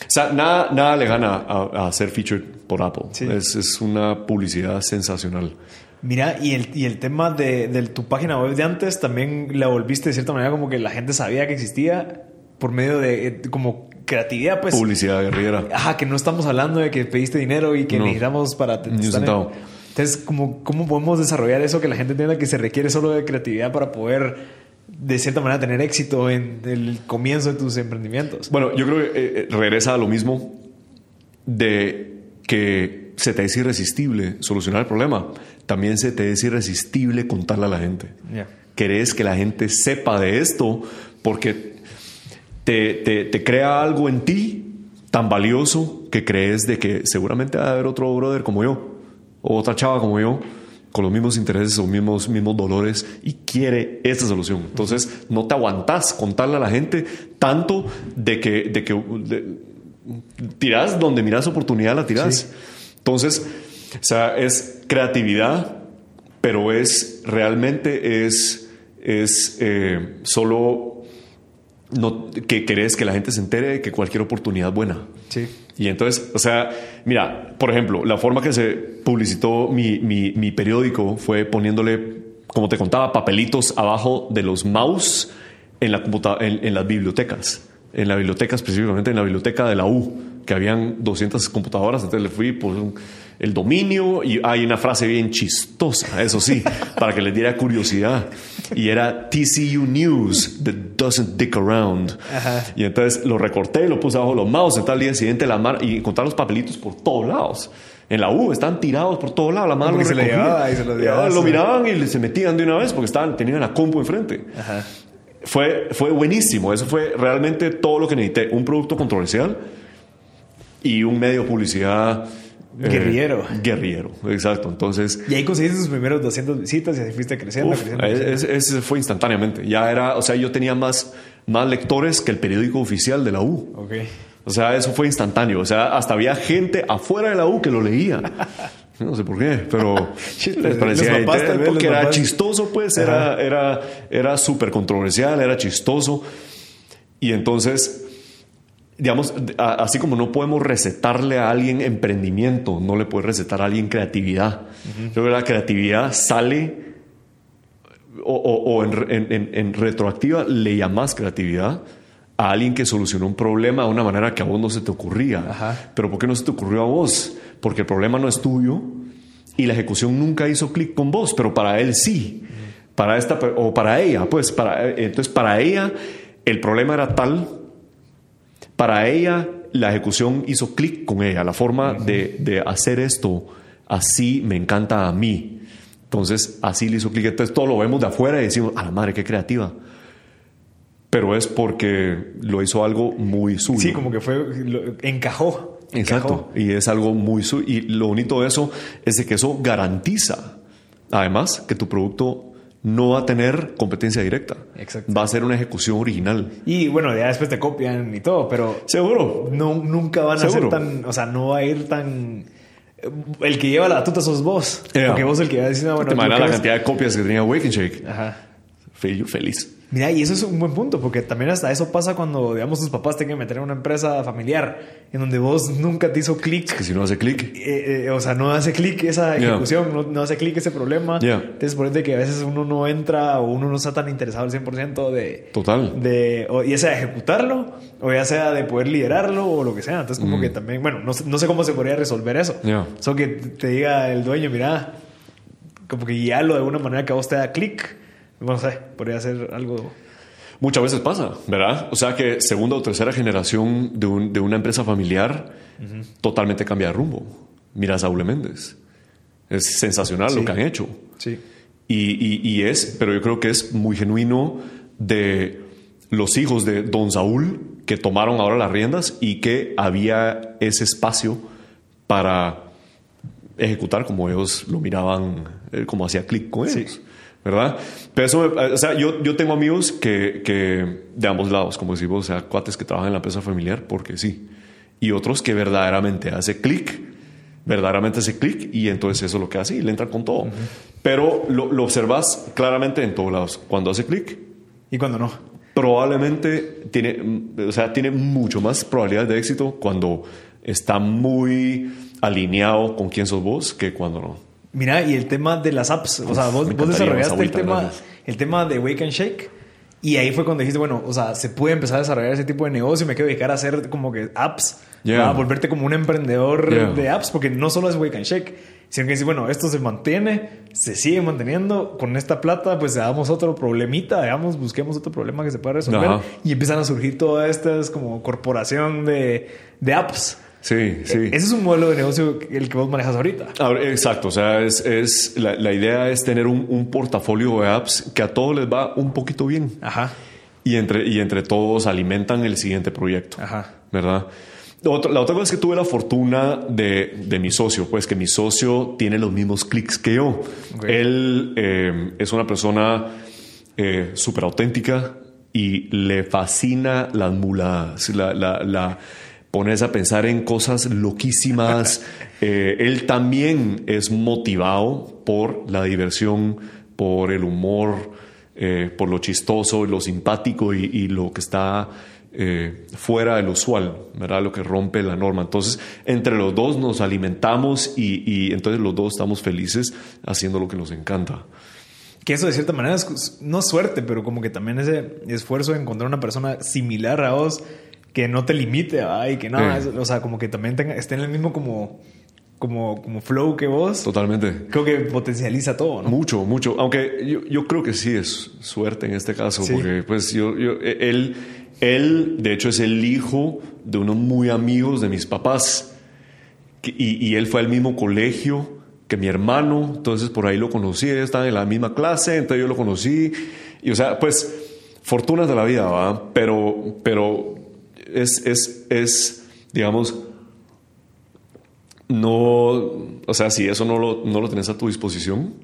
O sea, nada, nada le gana a, ser featured por Apple. Es, es, una publicidad sensacional. Mira, y el, y el tema de, de, tu página web de antes también la volviste de cierta manera como que la gente sabía que existía por medio de eh, como creatividad, pues. Publicidad guerrera. Ajá, que no estamos hablando de que pediste dinero y que necesitamos para... Ni un centavo. Entonces, ¿cómo, ¿cómo podemos desarrollar eso que la gente entienda que se requiere solo de creatividad para poder de cierta manera tener éxito en el comienzo de tus emprendimientos. Bueno, yo creo que eh, eh, regresa a lo mismo de que se te es irresistible solucionar el problema. También se te es irresistible contarle a la gente. Querés que la gente sepa de esto porque te, te, crea algo en ti tan valioso que crees de que seguramente va a haber otro brother como yo o otra chava como yo con los mismos intereses o mismos, mismos dolores y quiere esta solución. Entonces, no te aguantas contarle a la gente tanto de que, de que tiras donde miras oportunidad, la tiras. Entonces, o sea, es creatividad, pero es realmente es, es eh, solo no, que querés que la gente se entere de que cualquier oportunidad es buena. Sí. Y entonces, o sea, mira, por ejemplo, la forma que se publicitó mi, mi, periódico fue poniéndole, como te contaba, papelitos abajo de los mouse en, la en, en las bibliotecas. En la biblioteca, específicamente en la biblioteca de la U, que habían 200 computadoras. Entonces le fui por un el dominio y hay una frase bien chistosa, eso sí, para que les diera curiosidad. Y era TCU News that doesn't dick around. Y entonces lo recorté, lo puse abajo los mouse, entonces al día siguiente la mar y encontrar los papelitos por todos lados. En la U están tirados por todos lados, la mano lo, se y se lo miraban y se metían de una vez porque estaban, tenían la compu enfrente. Fue, fue buenísimo, eso fue realmente todo lo que necesité, un producto controversial y un medio de publicidad eh, guerrillero. guerrillero, exacto. Entonces. Y ahí conseguiste tus primeros 200 visitas y así fuiste creciendo. creciendo, fue instantáneamente. Ya era, o sea, yo tenía más, más lectores que el periódico oficial de la U. Ok. O sea, eso fue instantáneo. O sea, hasta había gente afuera de la U que lo leía. No sé por qué, pero les parecía porque era chistoso, pues, era, era, era súper controversial, era chistoso. Y entonces digamos, así como no podemos recetarle a alguien emprendimiento, no le puedes recetar a alguien creatividad. Yo creo que la creatividad sale o, en, retroactiva le llamas creatividad a alguien que solucionó un problema de una manera que a vos no se te ocurría. Pero ¿por qué no se te ocurrió a vos? Porque el problema no es tuyo y la ejecución nunca hizo clic con vos, pero para él sí. Para esta o para ella, pues para entonces para ella el problema era tal para ella la ejecución hizo clic con ella, la forma de, de, hacer esto así me encanta a mí. Entonces, así le hizo clic. Entonces, todo lo vemos de afuera y decimos, a la madre, qué creativa. Pero es porque lo hizo algo muy suyo. Sí, como que fue, encajó. Exacto. Y es algo muy suyo. Y lo bonito de eso es de que eso garantiza, además, que tu producto no va a tener competencia directa. Exacto. Va a ser una ejecución original. Y bueno, ya después te copian y todo, pero. Seguro. No, nunca van a ser tan. O sea, no va a ir tan. El que lleva la tuta sos vos. Porque vos el que va a decir, bueno. Te la cantidad de copias que tenía Wake and Shake. Ajá. Feliz. Mira, y eso es un buen punto, porque también hasta eso pasa cuando, digamos, tus papás te quieren meter en una empresa familiar en donde vos nunca te hizo clic. que si no hace clic. Eh, eh, o sea, no hace clic esa ejecución, no, hace clic ese problema. Entonces, por eso que a veces uno no entra o uno no está tan interesado al 100% de... Total. De, o, ya sea de ejecutarlo, o ya sea de poder liderarlo o lo que sea. Entonces, como mm. que también, bueno, no, sé cómo se podría resolver eso. Solo que te diga el dueño, mira, como que ya lo de alguna manera que a vos te da clic. No sé, podría ser algo... Muchas veces pasa, ¿verdad? O sea que segunda o tercera generación de, una empresa familiar totalmente cambia de rumbo. Mira a Saúl Méndez. Es sensacional lo que han hecho. Sí. Y, es, pero yo creo que es muy genuino de los hijos de don Saúl que tomaron ahora las riendas y que había ese espacio para ejecutar como ellos lo miraban, eh, como hacía clic con ellos. ¿Verdad? Pero eso, o sea, yo, yo tengo amigos que, que, de ambos lados, como decimos, o sea, cuates que trabajan en la empresa familiar, porque sí, y otros que verdaderamente hace clic, verdaderamente hace clic, y entonces eso es lo que hace y le entra con todo. Pero lo, lo, observas claramente en todos lados, cuando hace clic. Y cuando no. Probablemente tiene, o sea, tiene mucho más probabilidad de éxito cuando está muy alineado con quién sos vos que cuando no. Mira, y el tema de las apps, o sea, vos, desarrollaste el tema, el tema de Wake and Shake. Y ahí fue cuando dijiste, bueno, o sea, se puede empezar a desarrollar ese tipo de negocio. Me quiero dedicar a hacer como que apps, a volverte como un emprendedor de apps, porque no solo es Wake and Shake, sino que dices, bueno, esto se mantiene, se sigue manteniendo. Con esta plata, pues damos otro problemita, digamos, busquemos otro problema que se pueda resolver. Y empiezan a surgir todas estas como corporación de, de apps. Sí, sí. Ese es un modelo de negocio el que vos manejas ahorita. exacto. O sea, es, es la, idea es tener un, portafolio de apps que a todos les va un poquito bien. Ajá. Y entre, y entre todos alimentan el siguiente proyecto. Ajá. ¿Verdad? La otra, cosa es que tuve la fortuna de, de, mi socio, pues que mi socio tiene los mismos clics que yo. Él eh, es una persona eh, súper auténtica y le fascina las mulas, la, la, la pones a pensar en cosas loquísimas. Eh, él también es motivado por la diversión, por el humor, eh, por lo chistoso, lo simpático y, lo que está eh, fuera del usual, ¿verdad? Lo que rompe la norma. Entonces, entre los dos nos alimentamos y, y entonces los dos estamos felices haciendo lo que nos encanta. Que eso de cierta manera es no suerte, pero como que también ese esfuerzo de encontrar una persona similar a vos que no te limite, y que nada, o sea, como que también tenga, esté en el mismo como, como, como flow que vos. Totalmente. Creo que potencializa todo, ¿no? Mucho, mucho. Aunque yo, yo creo que sí es suerte en este caso, porque pues yo, yo, él, él, de hecho, es el hijo de unos muy amigos de mis papás. y, y, él fue al mismo colegio que mi hermano, entonces por ahí lo conocí, ellos estaban en la misma clase, entonces yo lo conocí. Y o sea, pues fortunas de la vida, ¿va? Pero, pero es, es, es, digamos, no, o sea, si eso no lo, no lo tenés a tu disposición,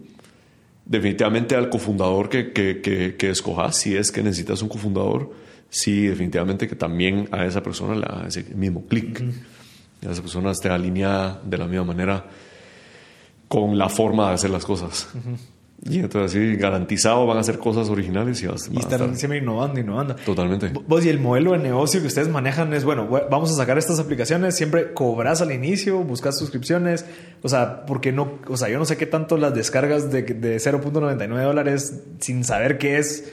definitivamente al cofundador que, que, que, escojas, si es que necesitas un cofundador, sí, definitivamente que también a esa persona le haga ese mismo clic. Esa persona esté alineada de la misma manera con la forma de hacer las cosas. Y entonces sí, garantizado van a hacer cosas originales y, vas, y estar, siempre innovando, innovando. Totalmente. Vos y el modelo de negocio que ustedes manejan es, bueno, vamos a sacar estas aplicaciones, siempre cobras al inicio, buscas suscripciones, o sea, porque no, o sea, yo no sé qué tanto las descargas de, de 0.99 dólares sin saber qué es,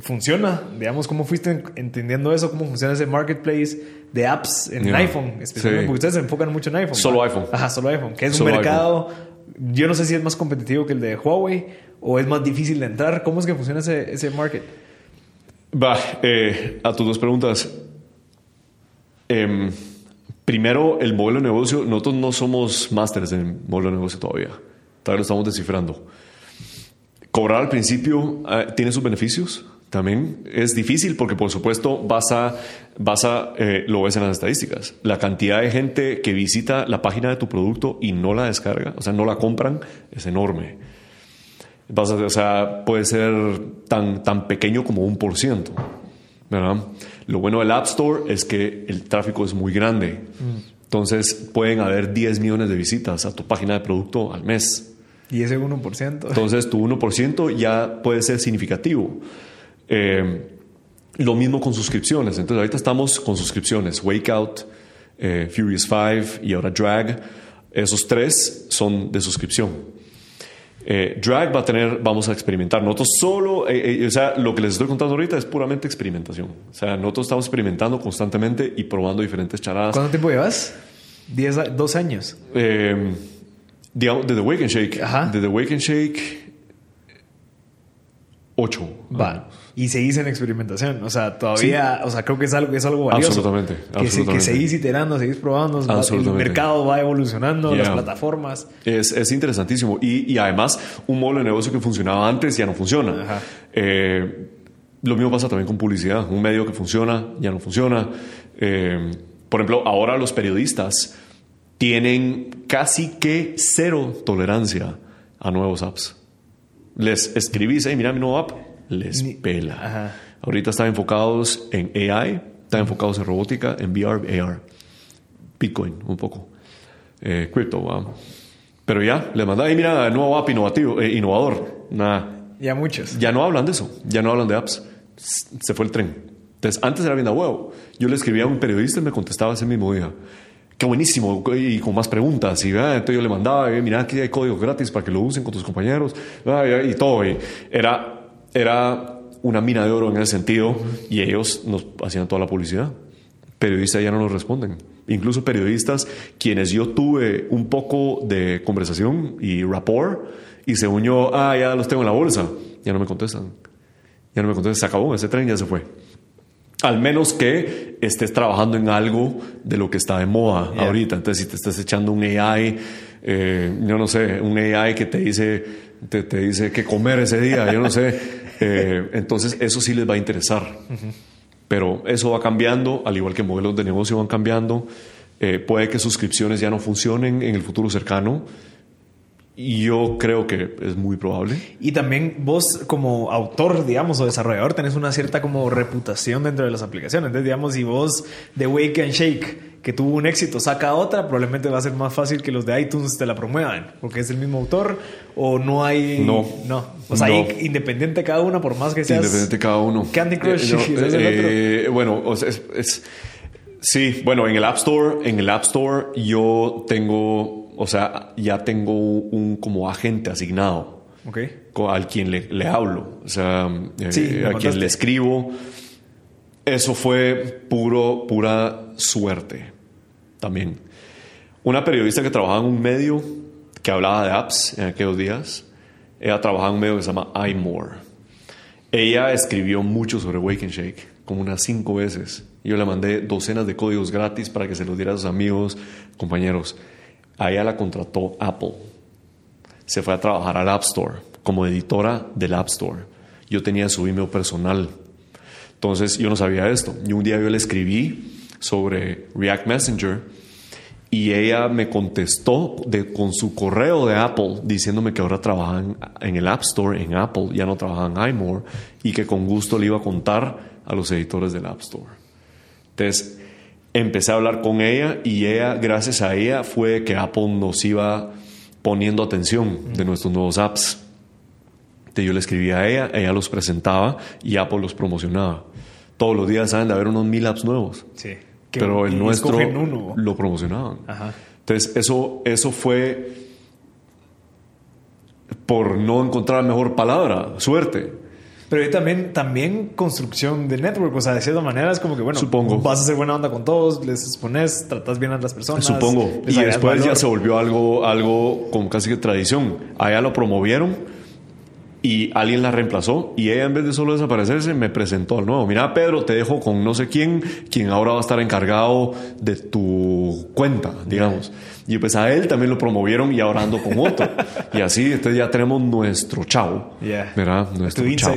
funciona. Digamos, ¿cómo fuiste entendiendo eso? ¿Cómo funciona ese marketplace de apps en iPhone? Especialmente porque ustedes se enfocan mucho en iPhone. Solo iPhone. Ajá, solo iPhone, que es un mercado... Yo no sé si es más competitivo que el de Huawei o es más difícil de entrar. ¿Cómo es que funciona ese, ese market? Va, eh, a tus dos preguntas. Em, primero, el modelo de negocio, nosotros no somos másteres en modelo de negocio todavía. Todavía lo estamos descifrando. Cobrar al principio eh, tiene sus beneficios. También es difícil porque, por supuesto, vas a, vas a eh, lo ves en las estadísticas. La cantidad de gente que visita la página de tu producto y no la descarga, o sea, no la compran, es enorme. Vas a, o sea, puede ser tan, tan pequeño como un por ciento. ¿verdad? Lo bueno del App Store es que el tráfico es muy grande. Entonces pueden haber 10 millones de visitas a tu página de producto al mes. Y ese 1%. Entonces tu 1% ya puede ser significativo. Eh, lo mismo con suscripciones. Entonces ahorita estamos con suscripciones. Wakeout, eh, Furious 5 y ahora Drag. Esos tres son de suscripción. Eh, drag va a tener, vamos a experimentar. Nosotros solo, eh, eh, o sea, lo que les estoy contando ahorita es puramente experimentación. O sea, nosotros estamos experimentando constantemente y probando diferentes charadas. ¿Cuánto tiempo llevas? Diez, dos años. digamos, desde Wake and Shake. Ajá. Desde Wake and Shake, ocho. Va. Y seguís en experimentación. O sea, todavía, o sea, creo que es algo, es algo valioso. Absolutamente. Que, que seguís iterando, seguís probando. El mercado va evolucionando, las plataformas. Es, es interesantísimo. Y, y, además, un modelo de negocio que funcionaba antes ya no funciona. Eh, lo mismo pasa también con publicidad. Un medio que funciona ya no funciona. Eh, por ejemplo, ahora los periodistas tienen casi que cero tolerancia a nuevos apps. Les escribís, hey, mira mi nuevo app les pela. Ahorita están enfocados en AI, están enfocados en robótica, en VR, AR, Bitcoin, un poco, eh, cripto, Pero ya, les mandaba, mira, nuevo app innovativo, eh, innovador. Nada. Ya muchos. Ya no hablan de eso, ya no hablan de apps. Se fue el tren. Entonces, antes era bien a huevo. Yo le escribía a un periodista y me contestaba ese mismo día. Qué buenísimo, y con más preguntas. Y entonces yo le mandaba, mira, aquí hay códigos gratis para que lo usen con tus compañeros. y todo. Y era era una mina de oro en ese sentido y ellos nos hacían toda la publicidad. Periodistas ya no nos responden. Incluso periodistas quienes yo tuve un poco de conversación y rapport y se unió, ah, ya los tengo en la bolsa, ya no me contestan. Ya no me contestan, se acabó, ese tren ya se fue. Al menos que estés trabajando en algo de lo que está de moda ahorita. Entonces, si te estás echando un AI, eh, yo no sé, un AI que te dice, te, te dice qué comer ese día, yo no sé. Eh, entonces, eso sí les va a interesar. Pero eso va cambiando, al igual que modelos de negocio van cambiando. Eh, puede que suscripciones ya no funcionen en el futuro cercano. Yo creo que es muy probable. Y también vos como autor, digamos, o desarrollador, tenés una cierta como reputación dentro de las aplicaciones. Entonces, digamos, si vos de Wake and Shake, que tuvo un éxito, saca otra, probablemente va a ser más fácil que los de iTunes te la promuevan, porque es el mismo autor, o no hay... No. No. O sea, independiente cada una, por más que seas... Independiente cada uno. Candy Crush. Eh, bueno, es, Sí, bueno, en el App Store, en el App Store yo tengo o sea, ya tengo un como agente asignado. Al quien le, hablo. O sea, eh, a quien le escribo. Eso fue puro, pura suerte también. Una periodista que trabajaba en un medio que hablaba de apps en aquellos días, ella trabajaba en un medio que se llama iMore. Ella escribió mucho sobre Wake and Shake, como unas cinco veces. Yo le mandé docenas de códigos gratis para que se los diera a sus amigos, compañeros. A ella la contrató Apple. Se fue a trabajar al App Store como editora del App Store. Yo tenía su email personal. Entonces yo no sabía esto. Y un día yo le escribí sobre React Messenger y ella me contestó con su correo de Apple diciéndome que ahora trabaja en, el App Store, en Apple, ya no trabaja en iMore y que con gusto le iba a contar a los editores del App Store. Entonces, empecé a hablar con ella y ella, gracias a ella, fue que Apple nos iba poniendo atención de nuestros nuevos apps. Entonces yo le escribía a ella, ella los presentaba y Apple los promocionaba. Todos los días saben de haber unos mil apps nuevos. Sí. Pero el nuestro lo promocionaban. Entonces eso, eso fue por no encontrar mejor palabra, suerte. Pero también, también construcción de network, o sea, de cierta manera es como que, bueno, Supongo. vas a ser buena onda con todos, les expones, tratas bien a las personas. Supongo. Y después ya se volvió algo, algo como casi que tradición. Allá lo promovieron y alguien la reemplazó y ella en vez de solo desaparecerse me presentó al nuevo. Mira, Pedro, te dejo con no sé quién, quien ahora va a estar encargado de tu cuenta, digamos. Y pues a él también lo promovieron y ahora ando con otro. y así, entonces ya tenemos nuestro chavo, ¿verdad? Nuestro chavo.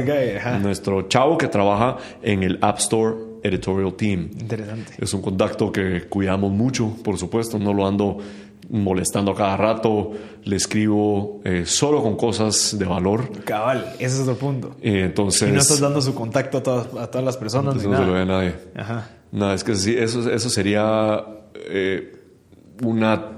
nuestro chavo que trabaja en el App Store Editorial Team. Interesante. Es un contacto que cuidamos mucho, por supuesto, no lo ando molestando a cada rato, le escribo eh, solo con cosas de valor. Cabal, ese es otro punto. Eh, entonces, y no estás dando su contacto a todas, a todas las personas. no se lo ve a nadie. Ajá. No, es que sí, eso, eso sería eh, una,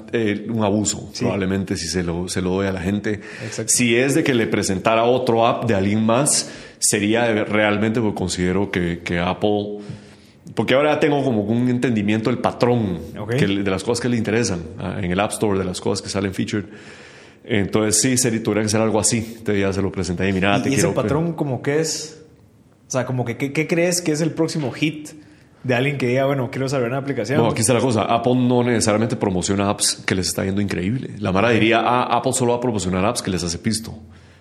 un abuso, probablemente, si se lo, se lo doy a la gente. Si es de que le presentara otro app de alguien más, sería realmente porque considero que, que Apple porque ahora tengo como un entendimiento del patrón de las cosas que le interesan ah, en el App Store, de las cosas que salen featured. Entonces sí, sería, tuviera que ser algo así. Te ya se lo presenté y mira, te ¿Y ese patrón como que es? O sea, como que ¿qué, crees que es el próximo hit de alguien que diga, bueno, quiero saber una aplicación? No, aquí está la cosa. Apple no necesariamente promociona apps que les está yendo increíble. La Mara diría, ah, Apple solo va a promocionar apps que les hace pisto.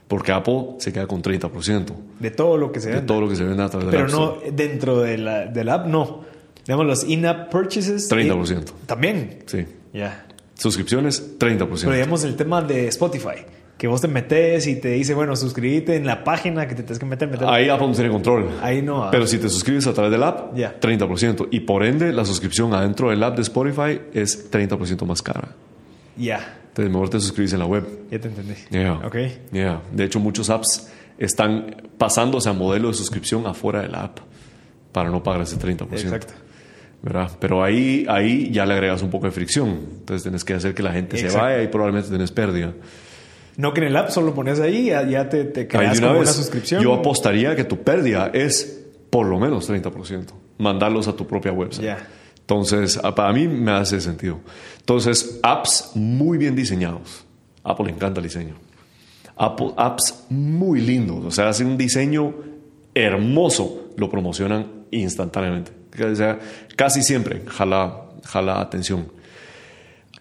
Porque Apple se queda con 30%. De todo lo que se vende. De todo lo que se vende a través de Pero no, dentro de la, del app, no. Digamos, los in-app purchases. 30%. También. Sí. Ya. Suscripciones, 30%. Pero digamos el tema de Spotify. Que vos te metes y te dice, bueno, suscríbete en la página que te tienes que meter. meter. Ahí Apple no tiene control. Ahí no. Ah. Pero si te suscribes a través del app, 30%. Y por ende, la suscripción adentro del app de Spotify es 30% más cara. Ya. Entonces, mejor te suscribes en la web. Ya te entendí. Yeah. Ok. Yeah. De hecho, muchos apps están pasándose a modelo de suscripción afuera de la app para no pagar ese 30%. Exacto. ¿verdad? Pero ahí, ahí ya le agregas un poco de fricción. Entonces tienes que hacer que la gente se vaya y probablemente tienes pérdida. No que en el app solo pones ahí, ya, ya te, te creas una, una suscripción. Yo apostaría que tu pérdida es por lo menos 30%. Mandarlos a tu propia website. Ya. Entonces, para mí me hace sentido. Entonces, apps muy bien diseñados. Apple le encanta el diseño. Apple, apps muy lindos. O sea, hacen un diseño hermoso. Lo promocionan instantáneamente. O sea, casi siempre jala, jala atención.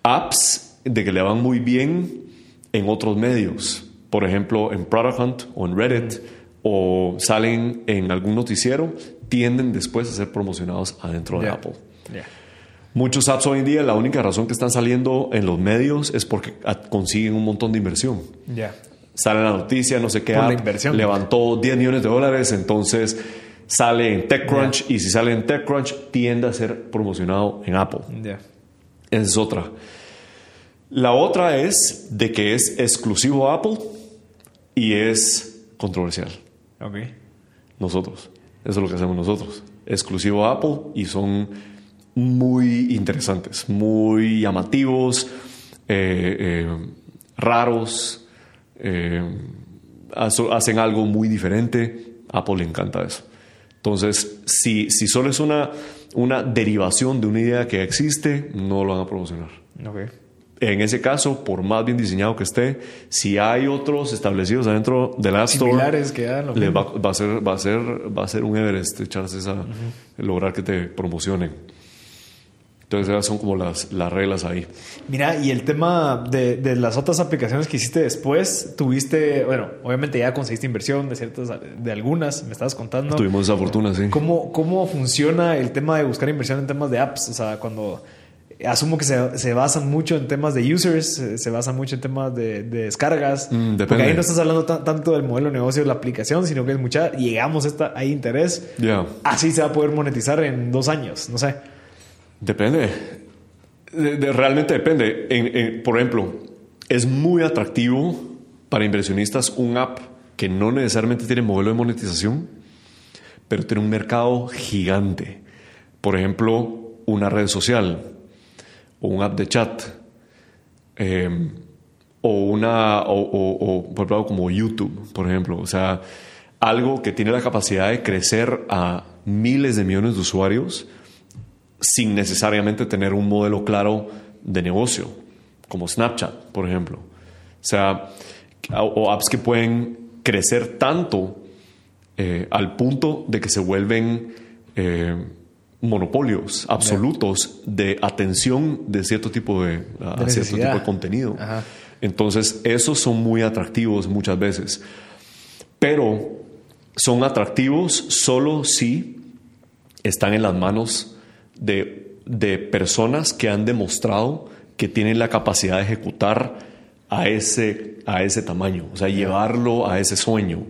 Apps de que le van muy bien en otros medios. Por ejemplo, en Product Hunt o en Reddit o salen en algún noticiero, tienden después a ser promocionados adentro de Apple. Muchos apps hoy en día, la única razón que están saliendo en los medios es porque consiguen un montón de inversión. Sale la noticia, no sé qué app, levantó 10 millones de dólares, entonces sale en TechCrunch y si sale en TechCrunch tiende a ser promocionado en Apple. Esa es otra. La otra es de que es exclusivo a Apple y es controversial. Nosotros. Eso es lo que hacemos nosotros. Exclusivo a Apple y son muy interesantes, muy llamativos, eh, eh, raros, eh, hacen algo muy diferente. Apple le encanta eso. Entonces, si, si solo es una, una derivación de una idea que existe, no lo van a promocionar. En ese caso, por más bien diseñado que esté, si hay otros establecidos adentro del App Store, que va, a ser, va, a ser, va a ser un Everest echarse esa, lograr que te promocionen. Entonces esas son como las, las reglas ahí. Mira, y el tema de, de, las otras aplicaciones que hiciste después, tuviste, bueno, obviamente ya conseguiste inversión de ciertas, de algunas, me estabas contando. Tuvimos esa fortuna, sí. ¿Cómo, ¿Cómo funciona el tema de buscar inversión en temas de apps? O sea, cuando asumo que se, se basan mucho en temas de users, se, basan mucho en temas de, de descargas. Mm, porque ahí no estás hablando tanto del modelo de negocio de la aplicación, sino que es mucha, llegamos a esta, hay interés. Así se va a poder monetizar en dos años, no sé. Depende. realmente depende. por ejemplo, es muy atractivo para inversionistas un app que no necesariamente tiene modelo de monetización, pero tiene un mercado gigante. Por ejemplo, una red social o un app de chat. Em, o una o, por ejemplo como YouTube, por ejemplo, o sea, algo que tiene la capacidad de crecer a miles de millones de usuarios sin necesariamente tener un modelo claro de negocio, como Snapchat, por ejemplo. O sea, o apps que pueden crecer tanto eh, al punto de que se vuelven eh, monopolios absolutos de atención de cierto tipo de, cierto tipo de contenido. Entonces, esos son muy atractivos muchas veces. pero son atractivos solo si están en las manos de, de personas que han demostrado que tienen la capacidad de ejecutar a ese, a ese tamaño, o sea, llevarlo a ese sueño.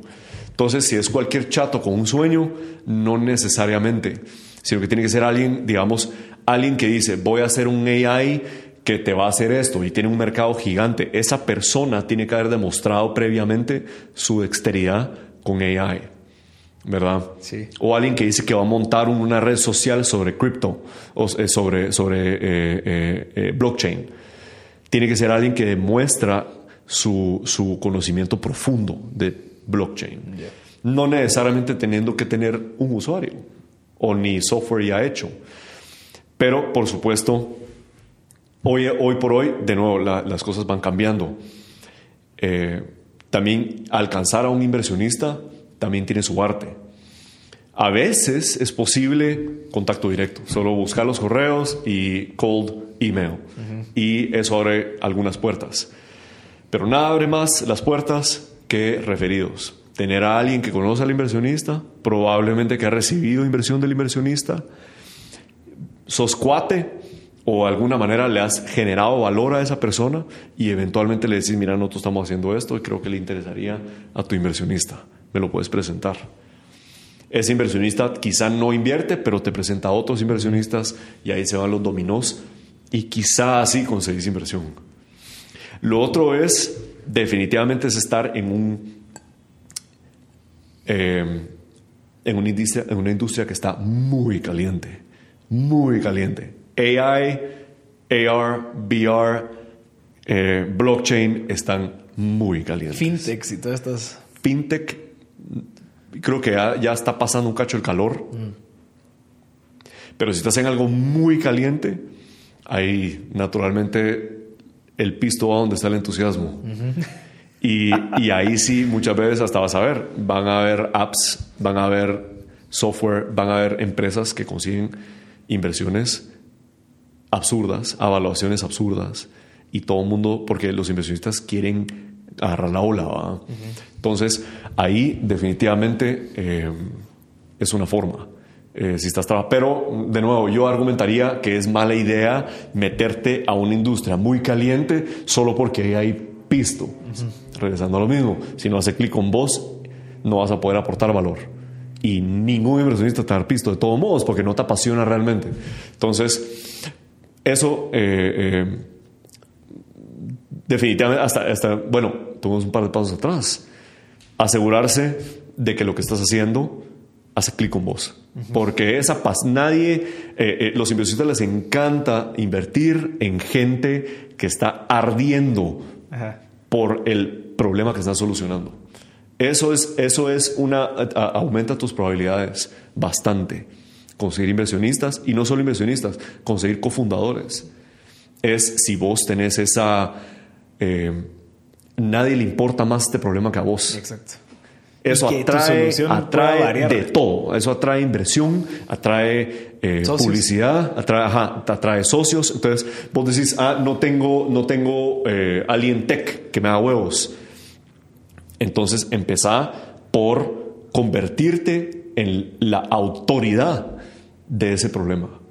Entonces, si es cualquier chato con un sueño, no necesariamente, sino que tiene que ser alguien, digamos, alguien que dice, voy a hacer un AI que te va a hacer esto y tiene un mercado gigante. Esa persona tiene que haber demostrado previamente su dexteridad con AI. ¿Verdad? Sí. O alguien que dice que va a montar una red social sobre cripto o eh, sobre, sobre eh, eh, blockchain. Tiene que ser alguien que demuestra su, su conocimiento profundo de blockchain. No necesariamente teniendo que tener un usuario o ni software ya hecho. Pero, por supuesto, hoy, hoy por hoy, de nuevo, las cosas van cambiando. Eh, también alcanzar a un inversionista también tiene su arte. A veces es posible contacto directo, solo buscar los correos y cold email. Y eso abre algunas puertas. Pero nada abre más las puertas que referidos. Tener a alguien que conoce al inversionista, probablemente que ha recibido inversión del inversionista, sos cuate o de alguna manera le has generado valor a esa persona y eventualmente le decís, mira, nosotros estamos haciendo esto y creo que le interesaría a tu inversionista. Me lo puedes presentar. Ese inversionista quizá no invierte, pero te presenta a otros inversionistas y ahí se van los dominós y quizá así conseguís inversión. Lo otro es definitivamente es estar en un eh, en, una industria, en una industria que está muy caliente, muy caliente. AI, AR, VR, eh, blockchain están muy calientes. Fintech y todas estas. Fintech, creo que ya, está pasando un cacho el calor. Mm. Pero si estás en algo muy caliente, ahí naturalmente el pisto va donde está el entusiasmo. y, y, ahí sí, muchas veces hasta vas a ver, van a haber apps, van a haber software, van a haber empresas que consiguen inversiones absurdas, evaluaciones absurdas, y todo el mundo, porque los inversionistas quieren agarrar la ola. Entonces, ahí definitivamente eh, es una forma. Eh, si estás Pero, de nuevo, yo argumentaría que es mala idea meterte a una industria muy caliente solo porque hay pisto. Regresando a lo mismo, si no hace clic con vos, no vas a poder aportar valor. Y ningún inversionista te da pisto de todos modos porque no te apasiona realmente. Entonces, eso eh, eh, definitivamente, hasta, hasta, bueno, tomamos un par de pasos atrás. Asegurarse de que lo que estás haciendo hace clic con vos. Porque esa paz, nadie, eh, eh, los inversionistas les encanta invertir en gente que está ardiendo por el problema que están solucionando. Eso es, eso es una, aumenta tus probabilidades bastante. Conseguir inversionistas y no solo inversionistas, conseguir cofundadores. Es si vos tenés esa, eh, nadie le importa más este problema que a vos. Exacto. Eso atrae, atrae de todo. Eso atrae inversión, atrae eh, publicidad, atrae, atrae socios. Entonces, vos decís, ah, no tengo, no tengo eh, alguien tech que me haga huevos. Entonces, empezá por convertirte en la autoridad de ese problema.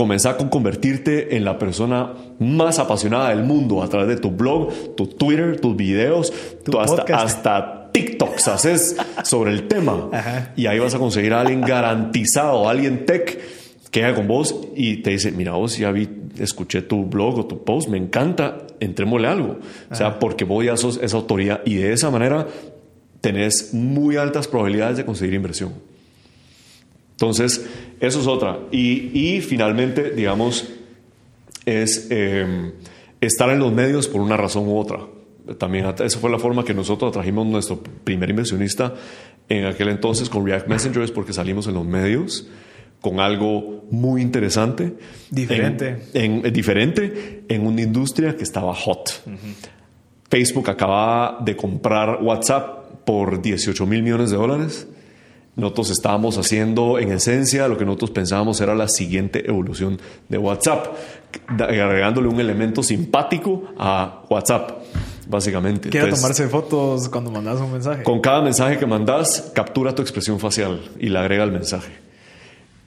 Comenzá con convertirte en la persona más apasionada del mundo a través de tu blog, tu Twitter, tus videos, tu hasta, hasta TikToks haces sobre el tema. Y ahí vas a conseguir a alguien garantizado, alguien tech que haga con vos y te dice, mira vos ya vi, escuché tu blog o tu post, me encanta, entrémosle algo. O sea, porque vos ya sos esa autoridad y de esa manera tenés muy altas probabilidades de conseguir inversión. Entonces, eso es otra. Y, finalmente, digamos, es eh, estar en los medios por una razón u otra también esa fue la forma que nosotros atrajimos nuestro primer inversionista en aquel entonces con React Messengers porque salimos en los medios con algo muy interesante. Diferente. En, diferente en una industria que estaba hot. Facebook acababa de comprar WhatsApp por 18 mil millones de dólares. Nosotros estábamos haciendo, en esencia, lo que nosotros pensábamos era la siguiente evolución de WhatsApp, agregándole un elemento simpático a WhatsApp básicamente. Quiero tomarse fotos cuando mandas un mensaje. Con cada mensaje que mandas, captura tu expresión facial y la agrega al mensaje.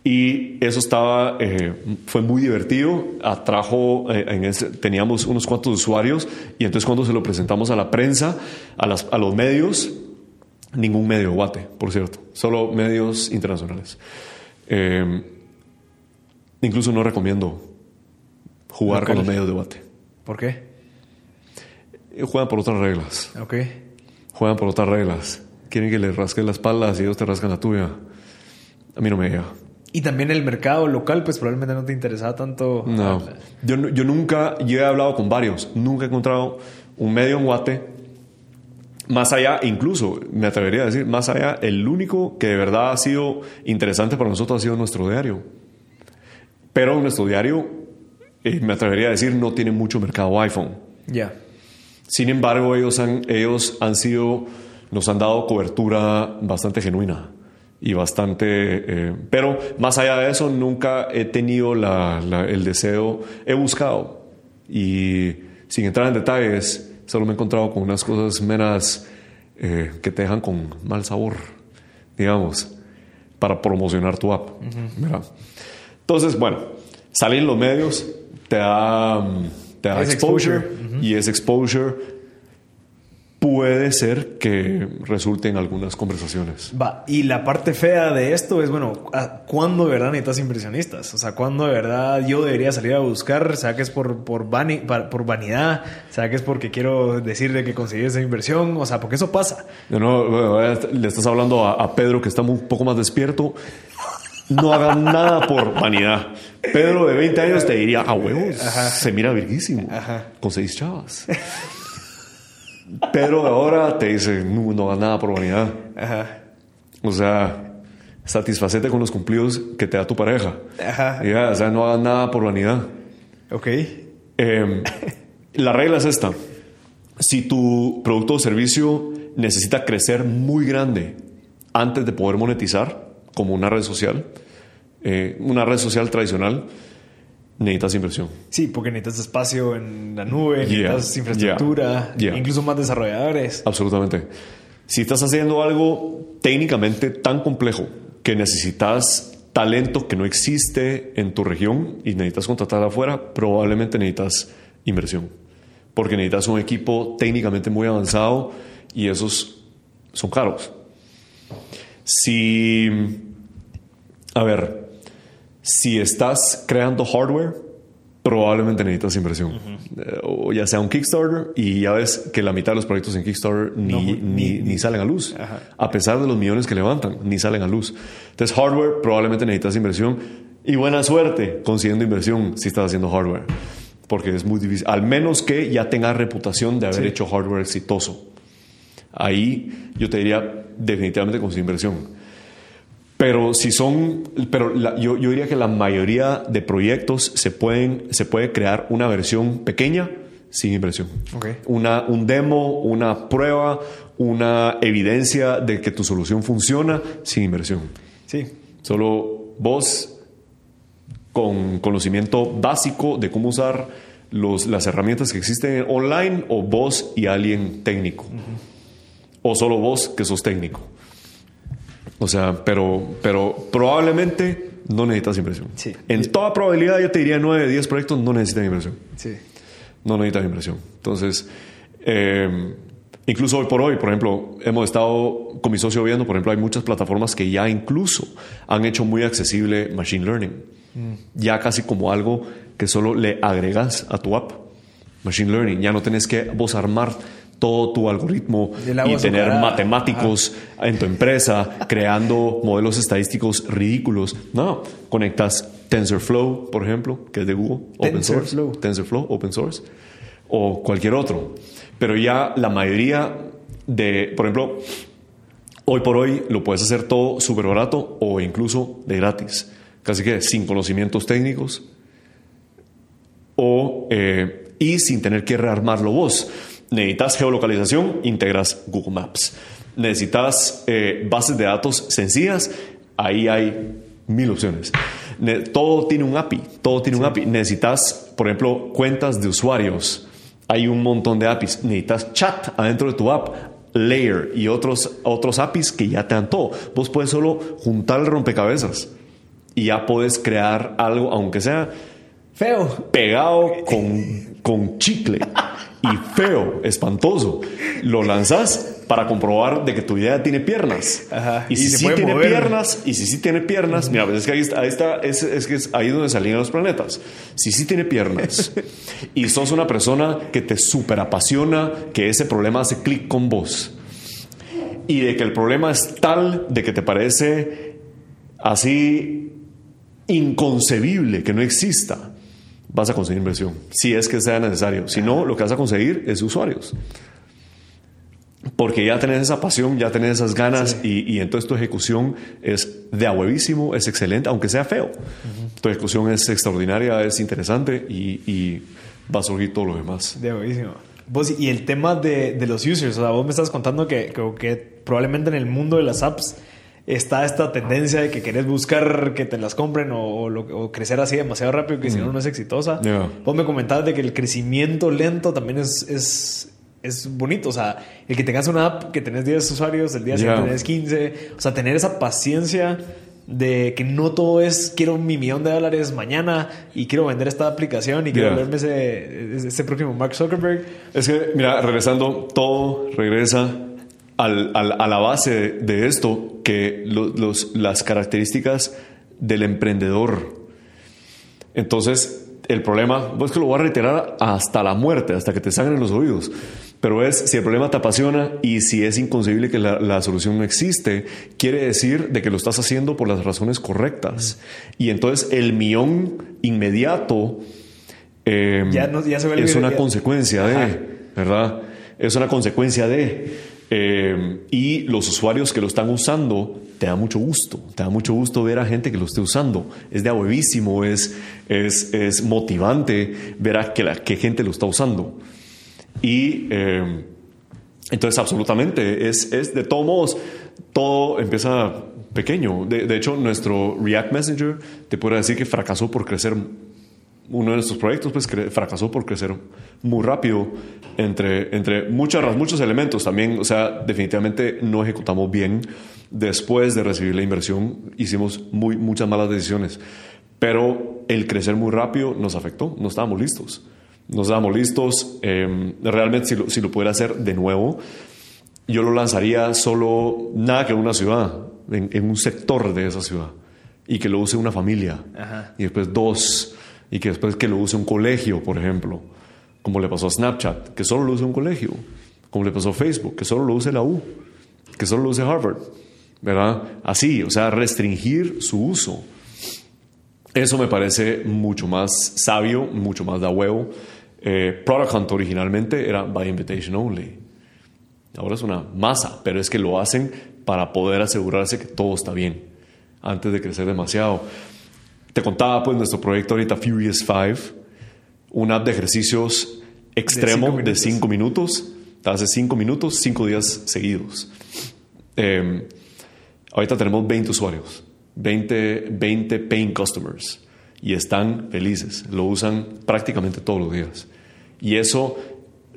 Y eso estaba, eh, fue muy divertido, atrajo, eh, en ese, teníamos unos cuantos usuarios y entonces cuando se lo presentamos a la prensa, a, las, a los medios, ningún medio Guate, por cierto, solo medios internacionales. Eh, incluso no recomiendo jugar con los medios de Guate. ¿Por qué? Juegan por otras reglas. Ok. Juegan por otras reglas. Quieren que les rasquen las espaldas y ellos te rascan la tuya. A mí no me llega. Y también el mercado local, pues probablemente no te interesaba tanto. No. Yo, yo nunca, yo he hablado con varios, nunca he encontrado un medio en Guate. Más allá, incluso, me atrevería a decir, más allá, el único que de verdad ha sido interesante para nosotros ha sido nuestro diario. Pero nuestro diario, eh, me atrevería a decir, no tiene mucho mercado iPhone. Ya. Sin embargo, ellos han, ellos han sido, nos han dado cobertura bastante genuina y bastante... Eh, pero más allá de eso, nunca he tenido la, el deseo, he buscado y sin entrar en detalles, solo me he encontrado con unas cosas menos eh, que te dejan con mal sabor, digamos, para promocionar tu app. Entonces, bueno, salir los medios, te da, te da exposure, y ese exposure puede ser que resulte en algunas conversaciones. Va, y la parte fea de esto es, bueno, ¿cuándo de verdad necesitas inversionistas? O sea, ¿cuándo de verdad yo debería salir a buscar? ¿Sea que es por, por, por vanidad? ¿Sea que es porque quiero decirle que conseguí esa inversión? O sea, porque eso pasa. No, no, le estás hablando a, Pedro que está un poco más despierto. No haga nada por vanidad. Pedro de 20 años te diría, a huevos, se mira virguísimo. Ajá. Conseguís chavas. Pero ahora te dice, no, no hagas nada por vanidad. Ajá. O sea, satisfacete con los cumplidos que te da tu pareja. Ajá. Ya, o sea, no hagas nada por vanidad. Ok. Em, la regla es esta. Si tu producto o servicio necesita crecer muy grande antes de poder monetizar, como una red social, eh, una red social tradicional, necesitas inversión. Sí, porque necesitas espacio en la nube, necesitas infraestructura, incluso más desarrolladores. Absolutamente. Si estás haciendo algo técnicamente tan complejo que necesitas talento que no existe en tu región y necesitas contratar afuera, probablemente necesitas inversión. Porque necesitas un equipo técnicamente muy avanzado y esos son caros. Si, a ver, si estás creando hardware, probablemente necesitas inversión. Eh, o ya sea un Kickstarter y ya ves que la mitad de los proyectos en Kickstarter ni, ni, salen a luz. A pesar de los millones que levantan, ni salen a luz. Entonces, hardware probablemente necesitas inversión y buena suerte consiguiendo inversión si estás haciendo hardware. Porque es muy difícil. Al menos que ya tengas reputación de haber hecho hardware exitoso. Ahí yo te diría definitivamente con su inversión. Pero si son, pero yo, yo, diría que la mayoría de proyectos se pueden, se puede crear una versión pequeña sin inversión. Una, un demo, una prueba, una evidencia de que tu solución funciona sin inversión. Sí. Solo vos con conocimiento básico de cómo usar los, las herramientas que existen online o vos y alguien técnico. O solo vos que sos técnico. O sea, pero, pero probablemente no necesitas inversión. Sí. En toda probabilidad, yo te diría 9 de 10 proyectos no necesitan inversión. Sí. No necesitan inversión. Entonces, eh, incluso hoy por hoy, por ejemplo, hemos estado con mi socio viendo, por ejemplo, hay muchas plataformas que ya incluso han hecho muy accesible Machine Learning. Mm. Ya casi como algo que solo le agregas a tu app. Machine Learning. Ya no tienes que vos armar todo tu algoritmo y tener matemáticos en tu empresa creando modelos estadísticos ridículos. No, conectas TensorFlow, por ejemplo, que es de Google, open source, TensorFlow, open source, o cualquier otro. Pero ya la mayoría de, por ejemplo, hoy por hoy lo puedes hacer todo súper barato o incluso de gratis, casi que sin conocimientos técnicos o, eh, y sin tener que rearmarlo vos. Necesitas geolocalización, integras Google Maps. Necesitas eh, bases de datos sencillas, ahí hay mil opciones. todo tiene un API, todo tiene un API. Necesitas, por ejemplo, cuentas de usuarios. hay un montón de APIs. Necesitas chat adentro de tu app, layer y otros, otros APIs que ya te dan todo. Vos puedes solo juntar el rompecabezas y ya puedes crear algo, aunque sea feo, pegado con, con chicle y feo, espantoso. Lo lanzas para comprobar de que tu idea tiene piernas. Y, si sí tiene piernas, y si sí tiene piernas, mira, pues es que ahí está, ahí está es, es, que es ahí donde salen los planetas. Si sí tiene piernas y sos una persona que te súper apasiona, que ese problema hace clic con vos y de que el problema es tal de que te parece así inconcebible que no exista, vas a conseguir inversión, si es que sea necesario. Si no, lo que vas a conseguir es usuarios. Porque ya tenés esa pasión, ya tenés esas ganas y, entonces tu ejecución es de a huevísimo, es excelente, aunque sea feo. Tu ejecución es extraordinaria, es interesante y, va a surgir todo lo demás. De huevísimo. Vos, y el tema de, de, los users, o sea, vos me estás contando que, que, probablemente en el mundo de las apps está esta tendencia de que querés buscar que te las compren o, crecer así demasiado rápido que si no, no es exitosa. Vos me comentabas de que el crecimiento lento también es, es es bonito. O sea, el que tengas una app que tenés 10 usuarios, el día siguiente tenés 15. O sea, tener esa paciencia de que no todo es quiero mi millón de dólares mañana y quiero vender esta aplicación y quiero verme ese, ese, próximo Mark Zuckerberg. Es que, mira, regresando, todo regresa al, al, a la base de esto, que los, las características del emprendedor. Entonces, el problema, pues que lo voy a reiterar hasta la muerte, hasta que te sangren los oídos. Pero es, si el problema te apasiona y si es inconcebible que la, solución no existe, quiere decir de que lo estás haciendo por las razones correctas. Y entonces el millón inmediato em, es una consecuencia de, ¿verdad? Es una consecuencia de. Em, y los usuarios que lo están usando, te da mucho gusto. Te da mucho gusto ver a gente que lo esté usando. Es de abuevísimo, es, es, es motivante ver a que, la, que gente lo está usando. Y eh, entonces absolutamente, es, es, de todos modos, todo empieza pequeño. De, hecho, nuestro React Messenger te puede decir que fracasó por crecer, uno de nuestros proyectos pues fracasó por crecer muy rápido entre, entre muchas, muchos elementos también. O sea, definitivamente no ejecutamos bien. Después de recibir la inversión, hicimos muy, muchas malas decisiones. Pero el crecer muy rápido nos afectó, no estábamos listos nos damos listos. Em, realmente, si lo, si lo, pudiera hacer de nuevo, yo lo lanzaría solo, nada que en una ciudad, en, un sector de esa ciudad, y que lo use una familia, y después dos, y que después que lo use un colegio, por ejemplo, como le pasó a Snapchat, que solo lo use un colegio, como le pasó a Facebook, que solo lo use la U, que solo lo use Harvard, ¿verdad? Así, o sea, restringir su uso. Eso me parece mucho más sabio, mucho más da huevo. Eh, Product Hunt originalmente era by invitation only. Ahora es una masa, pero es que lo hacen para poder asegurarse que todo está bien antes de crecer demasiado. Te contaba pues nuestro proyecto ahorita Furious 5, una app de ejercicios extremo de 5 minutos. Te hace 5 minutos, 5 días seguidos. Em, ahorita tenemos 20 usuarios, 20, 20 paying customers y están felices. Lo usan prácticamente todos los días. Y eso,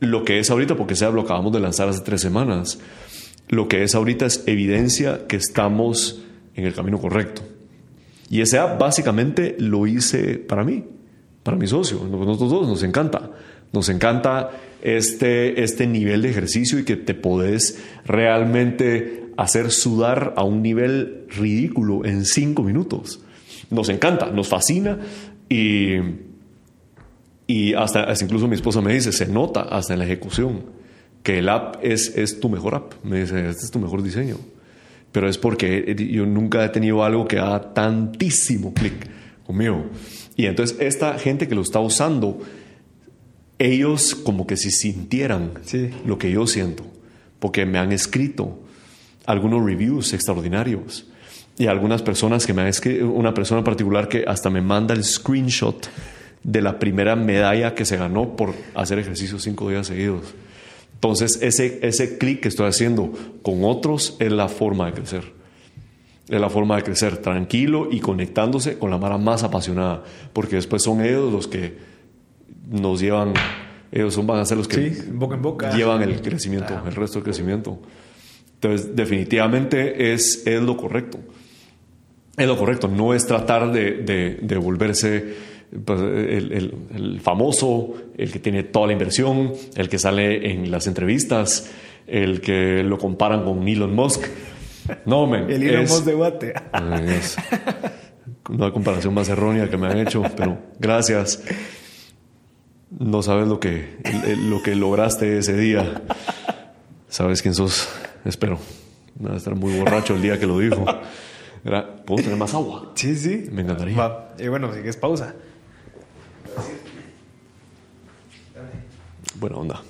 lo que es ahorita, porque sea lo acabamos de lanzar hace tres semanas, lo que es ahorita es evidencia que estamos en el camino correcto. Y ese app básicamente lo hice para mí, para mi socio. Nosotros dos nos encanta. Nos encanta este, este nivel de ejercicio y que te podés realmente hacer sudar a un nivel ridículo en cinco minutos. Nos encanta, nos fascina y y hasta, incluso mi esposa me dice, se nota hasta en la ejecución que el app es, es tu mejor app. Me dice, este es tu mejor diseño. Pero es porque yo nunca he tenido algo que haga tantísimo clic conmigo. Y entonces esta gente que lo está usando, ellos como que si sintieran lo que yo siento, porque me han escrito algunos reviews extraordinarios y algunas personas que me han escrito, una persona particular que hasta me manda el screenshot de la primera medalla que se ganó por hacer ejercicio cinco días seguidos. Entonces, ese, ese clic que estoy haciendo con otros es la forma de crecer. Es la forma de crecer tranquilo y conectándose con la mara más apasionada, porque después son ellos los que nos llevan Ellos son, van a ser los que Sí, boca en boca. llevan el crecimiento, el resto del crecimiento. Entonces, definitivamente es, es lo correcto. Es lo correcto, no es tratar de, de, de volverse pues, el, el- el famoso, el que tiene toda la inversión, el que sale en las entrevistas, el que lo comparan con Elon Musk. No, men, El Elon Musk de Guate. es una comparación más errónea que me han hecho, pero gracias. No sabes lo que, lo que lograste ese día. Sabes quién sos, espero. Va a estar muy borracho el día que lo dijo. Era, ¿Puedo tener más agua? Sí, sí. Me encantaría. Va. Y bueno, si es pausa. Buena onda.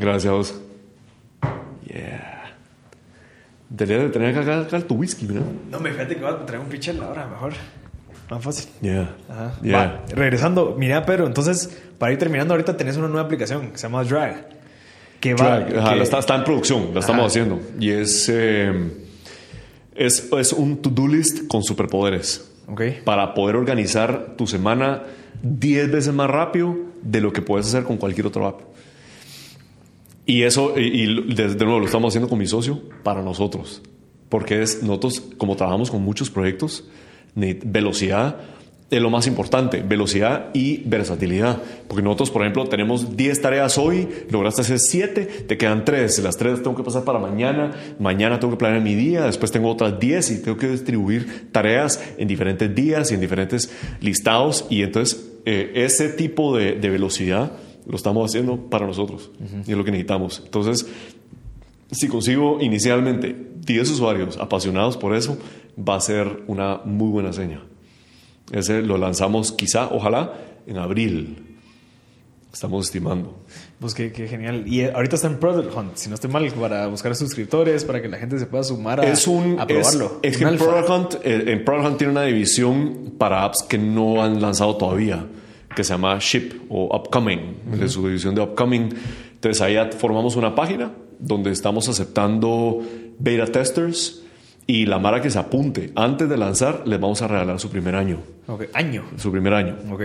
Gracias a vos. Yeah. Debería de tener acá, acá tu whisky, ¿verdad? No, me fíjate que voy a traer un pitcher ahora, mejor. Más fácil. Yeah. Ajá. Yeah. Va, regresando, mira, Pedro, entonces, para ir terminando, ahorita tenés una nueva aplicación que se llama Drag. Que va. Drag, ajá, que- la está, está en producción, la estamos Ajá. haciendo. Y es, eh, es, es un to-do list con superpoderes Ok. para poder organizar tu semana 10 veces más rápido de lo que puedes hacer con cualquier otro app. Y eso, y, de, nuevo, lo estamos haciendo con mi socio para nosotros. Porque es, nosotros, como trabajamos con muchos proyectos, velocidad es lo más importante, velocidad y versatilidad. Porque nosotros, por ejemplo, tenemos 10 tareas hoy, lograste hacer 7, te quedan 3. Las 3 tengo que pasar para mañana, mañana tengo que planear mi día, después tengo otras 10 y tengo que distribuir tareas en diferentes días y en diferentes listados. Y entonces, eh, ese tipo de, de velocidad lo estamos haciendo para nosotros y es lo que necesitamos. Entonces, si consigo inicialmente 10 usuarios apasionados por eso, va a ser una muy buena seña. Ese lo lanzamos quizá, ojalá, en abril. Estamos estimando. Pues qué, qué genial. Y eh, ahorita está en Product Hunt, si no estoy mal, para buscar suscriptores, para que la gente se pueda sumar a, es un a probarlo. Es, es que en. Product, Hunt, eh, en Product Hunt tiene una división para apps que no han lanzado todavía, que se llama Ship o Upcoming, de su división de Upcoming. Entonces ahí formamos una página donde estamos aceptando beta testers y la Mara que se apunte antes de lanzar les vamos a regalar su primer año. Ok, Año. Su primer año. Ok.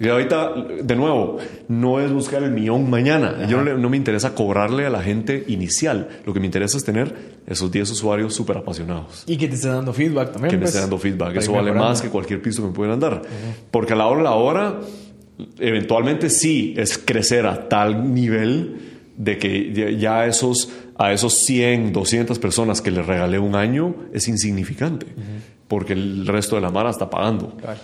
Y ahorita, de nuevo, no es buscar el millón mañana. Yo no, le- no me interesa cobrarle a la gente inicial. Lo que me interesa es tener esos 10 usuarios súper apasionados. Y que te esté dando feedback también. Que me pues, esté dando feedback. Eso vale mejorando. más que cualquier piso que me puedan dar. Porque a la hora de la hora, eventualmente sí es crecer a tal nivel de que ya- ya esos, a esos 100, 200 personas que les regalé un año es insignificante. Porque el resto de la mara está pagando. Claro.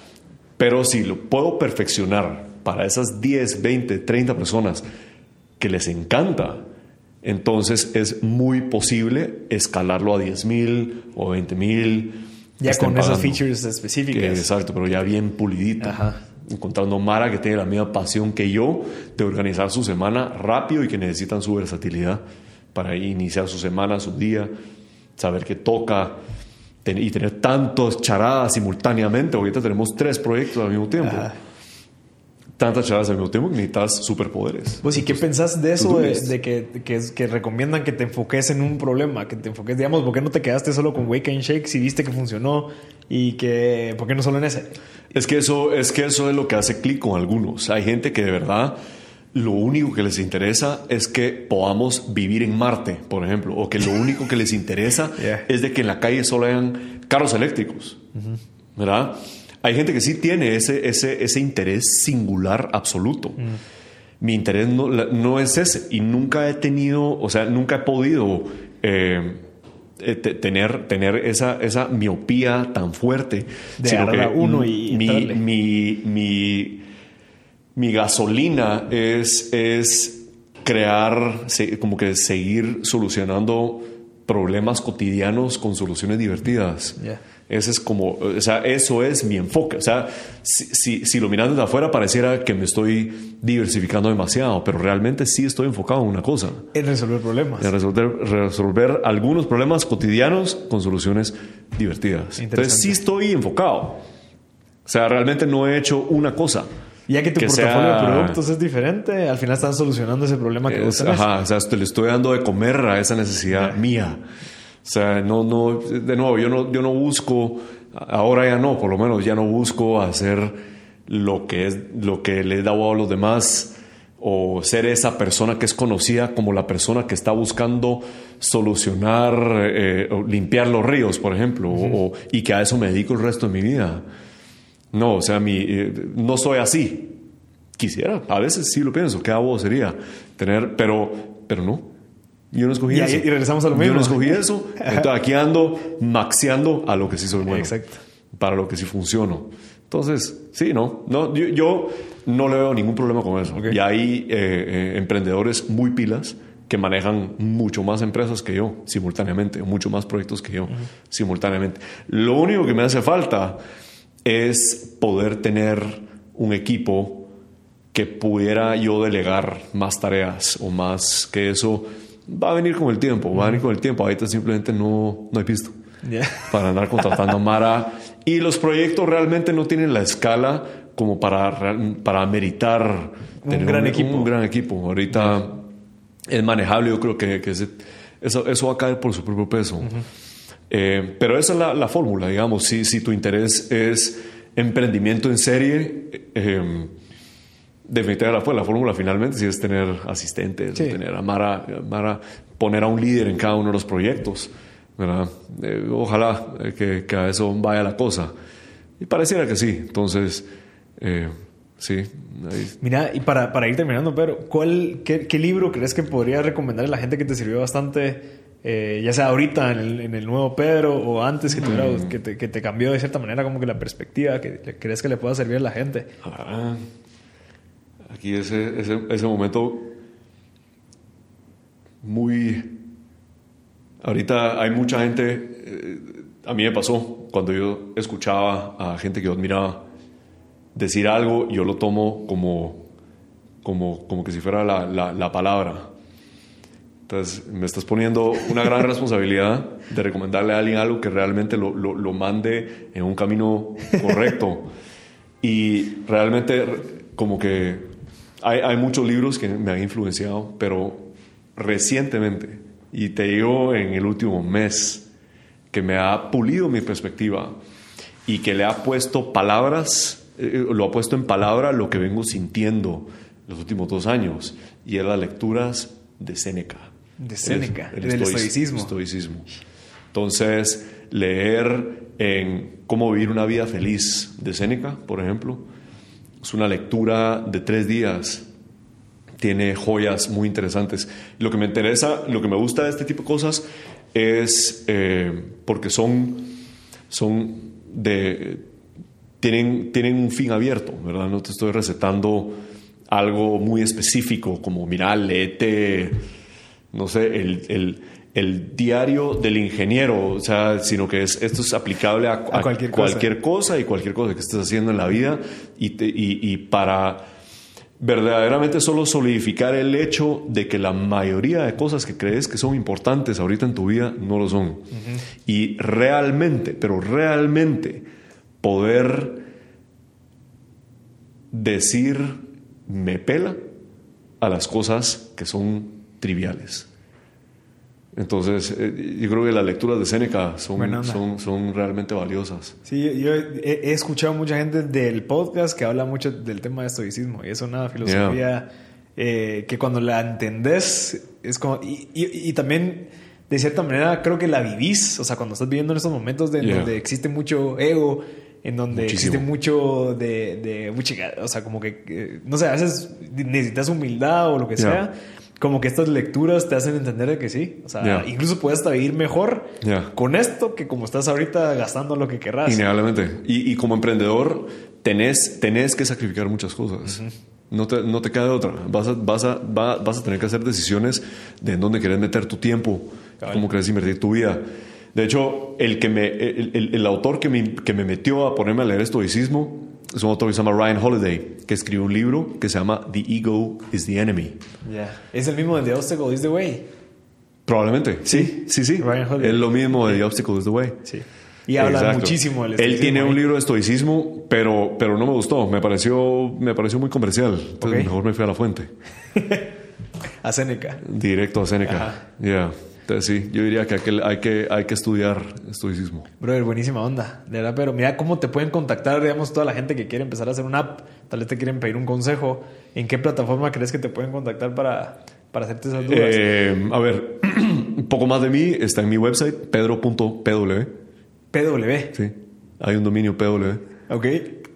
Pero si lo puedo perfeccionar para esas 10, 20, 30 personas que les encanta, entonces es muy posible escalarlo a 10 mil o 20 mil. Ya con esas features específicas. exacto, pero ya bien pulidito. Ajá. Encontrando Mara que tiene la misma pasión que yo de organizar su semana rápido y que necesitan su versatilidad para iniciar su semana, su día, saber qué toca y tener tantas charadas simultáneamente. Ahorita tenemos tres proyectos al mismo tiempo. Ajá. Tantas charadas al mismo tiempo que necesitas superpoderes. Pues, ¿y qué pensás de eso? De, que, que, que recomiendan que te enfoques en un problema, que te enfoques, digamos, ¿por qué no te quedaste solo con Wake and Shake si viste que funcionó? Y que, ¿por qué no solo en ese? Es que eso es que eso es lo que hace clic con algunos. Hay gente que de verdad lo único que les interesa es que podamos vivir en Marte, por ejemplo, o que lo único que les interesa Yeah. es de que en la calle solo hayan carros eléctricos, ¿verdad? Hay gente que sí tiene ese, ese, ese interés singular absoluto. Mi interés no, no es ese y nunca he tenido, o sea, nunca he podido eh, eh, te- tener, tener esa, esa miopía tan fuerte. De sino a uno y mi, mi, mi, mi gasolina es, es crear, como que seguir solucionando problemas cotidianos con soluciones divertidas. Ese es como, o sea, eso es mi enfoque. O sea, si, si, si lo miras desde afuera pareciera que me estoy diversificando demasiado, pero realmente sí estoy enfocado en una cosa. En resolver problemas. En resolver, resolver algunos problemas cotidianos con soluciones divertidas. Entonces sí estoy enfocado. O sea, realmente no he hecho una cosa. Ya que tu portafolio de productos es diferente, al final están solucionando ese problema que vos tenés. Ajá, o sea, te le estoy dando de comer a esa necesidad mía. O sea, no, no, de nuevo, yo no, yo no busco, ahora ya no, por lo menos ya no busco hacer lo que es, lo que le he dado a los demás o ser esa persona que es conocida como la persona que está buscando solucionar, eh, o limpiar los ríos, por ejemplo, o, y que a eso me dedico el resto de mi vida. No, o sea, mi, eh, no soy así. Quisiera, a veces sí lo pienso, qué hago sería tener, pero, pero no. Yo no escogí eso. Y regresamos a lo mismo. Yo no escogí eso. Entonces aquí ando maxeando a lo que sí soy bueno. Exacto. Para lo que sí funciono. Entonces, sí, no. no yo, no le veo ningún problema con eso. Y hay eh, eh, emprendedores muy pilas que manejan mucho más empresas que yo simultáneamente, mucho más proyectos que yo simultáneamente. Lo único que me hace falta es poder tener un equipo que pudiera yo delegar más tareas o más que eso va a venir con el tiempo, va a venir con el tiempo. Ahorita simplemente no, no he visto para andar contratando a Mara. Y los proyectos realmente no tienen la escala como para, para meritar un gran equipo. Un gran equipo. Ahorita es manejable, yo creo que, que eso, eso va a caer por su propio peso. Eh, pero esa es la, la fórmula, digamos. Si, si, tu interés es emprendimiento en serie, eh, definitivamente la, la fórmula finalmente si es tener asistentes, tener a Mara, Mara, poner a un líder en cada uno de los proyectos. Eh, ojalá eh, que, que, a eso vaya la cosa. Y pareciera que sí. Entonces, eh, sí. Mira, y para, para, ir terminando, pero ¿cuál, qué, qué, libro crees que podría recomendar a la gente que te sirvió bastante, ya sea ahorita en el, en el, nuevo Pedro o antes que, mm. que, te, que, te, cambió de cierta manera como que la perspectiva, que crees que le pueda servir a la gente? Ah, aquí ese, ese, ese momento muy Ahorita hay mucha gente, eh, a mí me pasó, cuando yo escuchaba a gente que yo admiraba decir algo, yo lo tomo como, como, como que si fuera la, la, palabra. Entonces, me estás poniendo una gran responsabilidad de recomendarle a alguien algo que realmente lo, lo, mande en un camino correcto. y realmente, como que hay, hay muchos libros que me han influenciado, pero recientemente y te digo en el último mes que me ha pulido mi perspectiva y que le ha puesto palabras, eh, lo ha puesto en palabra lo que vengo sintiendo los últimos dos años y es las lecturas de Séneca. De Séneca, el, del estoicismo. estoicismo. Entonces, leer en Cómo vivir una vida feliz de Séneca, por ejemplo, es una lectura de tres días tiene joyas muy interesantes. Lo que me interesa, lo que me gusta de este tipo de cosas es eh, porque son, son de, tienen, tienen un fin abierto, ¿verdad? No te estoy recetando algo muy específico, como, mira, léete, no sé, el, el, el diario del ingeniero, o sea, sino que es, esto es aplicable a, cualquier, cosa. y cualquier cosa que estés haciendo en la vida y, y, y para verdaderamente solo solidificar el hecho de que la mayoría de cosas que crees que son importantes ahorita en tu vida no lo son. Y realmente, pero realmente poder decir me pela a las cosas que son triviales. Entonces, eh, yo creo que las lecturas de Seneca son, son, son, realmente valiosas. Sí, yo he, escuchado mucha gente del podcast que habla mucho del tema de estoicismo y es una filosofía eh, que cuando la entendés es como... Y, y, también, de cierta manera, creo que la vivís, o sea, cuando estás viviendo en estos momentos de, donde existe mucho ego, en donde existe mucho de, de mucha, o sea, como que, eh, no sé, a veces necesitas humildad o lo que sea como que estas lecturas te hacen entender de que sí. O sea, incluso puedes hasta vivir mejor con esto que como estás ahorita gastando lo que querrás. Innegablemente. Y, y como emprendedor, tenés, tenés que sacrificar muchas cosas. no, te, no te queda otra. Vas a, vas, a, vas a tener que hacer decisiones de en dónde querés meter tu tiempo, cómo querés invertir tu vida. De hecho, el, que me, el, el, el autor que me, que me metió a ponerme a leer estoicismo es un autor que se llama Ryan Holiday, que escribió un libro que se llama The Ego is the Enemy. ¿Es el mismo de The Obstacle is the Way? Probablemente, sí, sí, sí. Ryan Holiday. Es lo mismo de The Obstacle is the Way. Sí. Y habla muchísimo del. Él tiene un libro de estoicismo, pero, pero no me gustó. Me pareció, me pareció muy comercial. Entonces mejor me fui a la fuente. a Seneca. Directo a Seneca. Ya. Entonces sí, yo diría que hay que, hay que, estudiar estoicismo. Brother, buenísima onda. De verdad, pero mira cómo te pueden contactar, digamos, toda la gente que quiere empezar a hacer una app. Tal vez te quieren pedir un consejo. ¿En qué plataforma crees que te pueden contactar para, para hacerte esas dudas? Eh, a ver, un poco más de mí está en mi website, pedro.pw. PW. Sí, hay un dominio PW. Ok.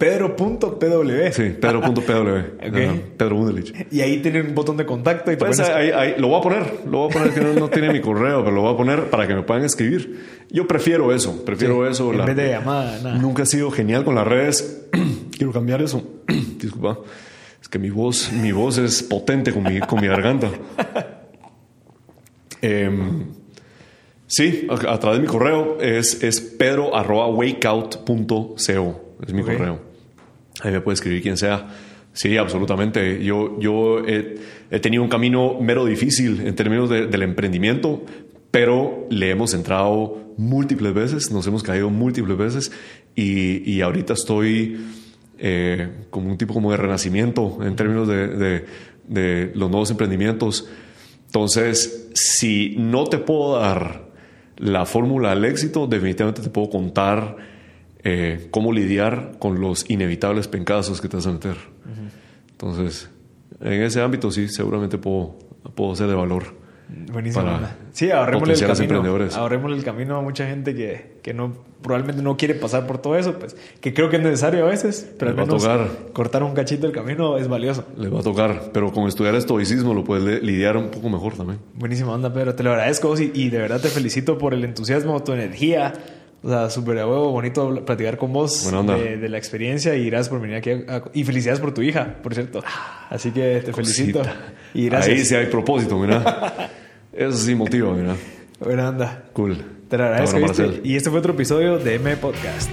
Pedro.pw. Sí, Pedro.pw. okay. Pedro Bundelich. Y ahí tienen un botón de contacto. Y pues ahí, lo voy a poner. Lo voy a poner que no, tiene mi correo, pero lo voy a poner para que me puedan escribir. Yo prefiero eso. Prefiero eso. En vez de llamada, nada. Nunca he sido genial con las redes. Quiero cambiar eso. Disculpa. Es que mi voz, mi voz es potente con mi, con mi garganta. Eh, Sí, a, través de mi correo es, es pedro.wakeout.co. Es mi correo. Ahí me puede escribir quien sea. Sí, absolutamente. Yo, yo he, tenido un camino mero difícil en términos del emprendimiento, pero le hemos entrado múltiples veces, nos hemos caído múltiples veces y, y ahorita estoy eh, como un tipo como de renacimiento en términos de, de, de los nuevos emprendimientos. Entonces, si no te puedo dar la fórmula al éxito, definitivamente te puedo contar eh, cómo lidiar con los inevitables pencazos que te vas a meter. Entonces, en ese ámbito sí, seguramente puedo, puedo ser de valor. Buenísimo. Sí, ahorrémosle el camino. Ahorrémosle el camino a mucha gente que, que, no, probablemente no quiere pasar por todo eso, pues que creo que es necesario a veces, pero al menos cortar un cachito del camino es valioso. Le va a tocar, pero con estudiar estoicismo lo puedes lidiar un poco mejor también. Buenísima onda, pero te lo agradezco y, y de verdad te felicito por el entusiasmo, tu energía. O sea, súper huevo, bonito platicar con vos de, de, la experiencia y gracias por venir aquí. y felicidades por tu hija, por cierto. Así que te felicito. Y gracias. Ahí sí hay propósito, mira. Eso sí motiva, mira. Buena anda. Cool. Te lo agradezco. Y este fue otro episodio de M Podcast.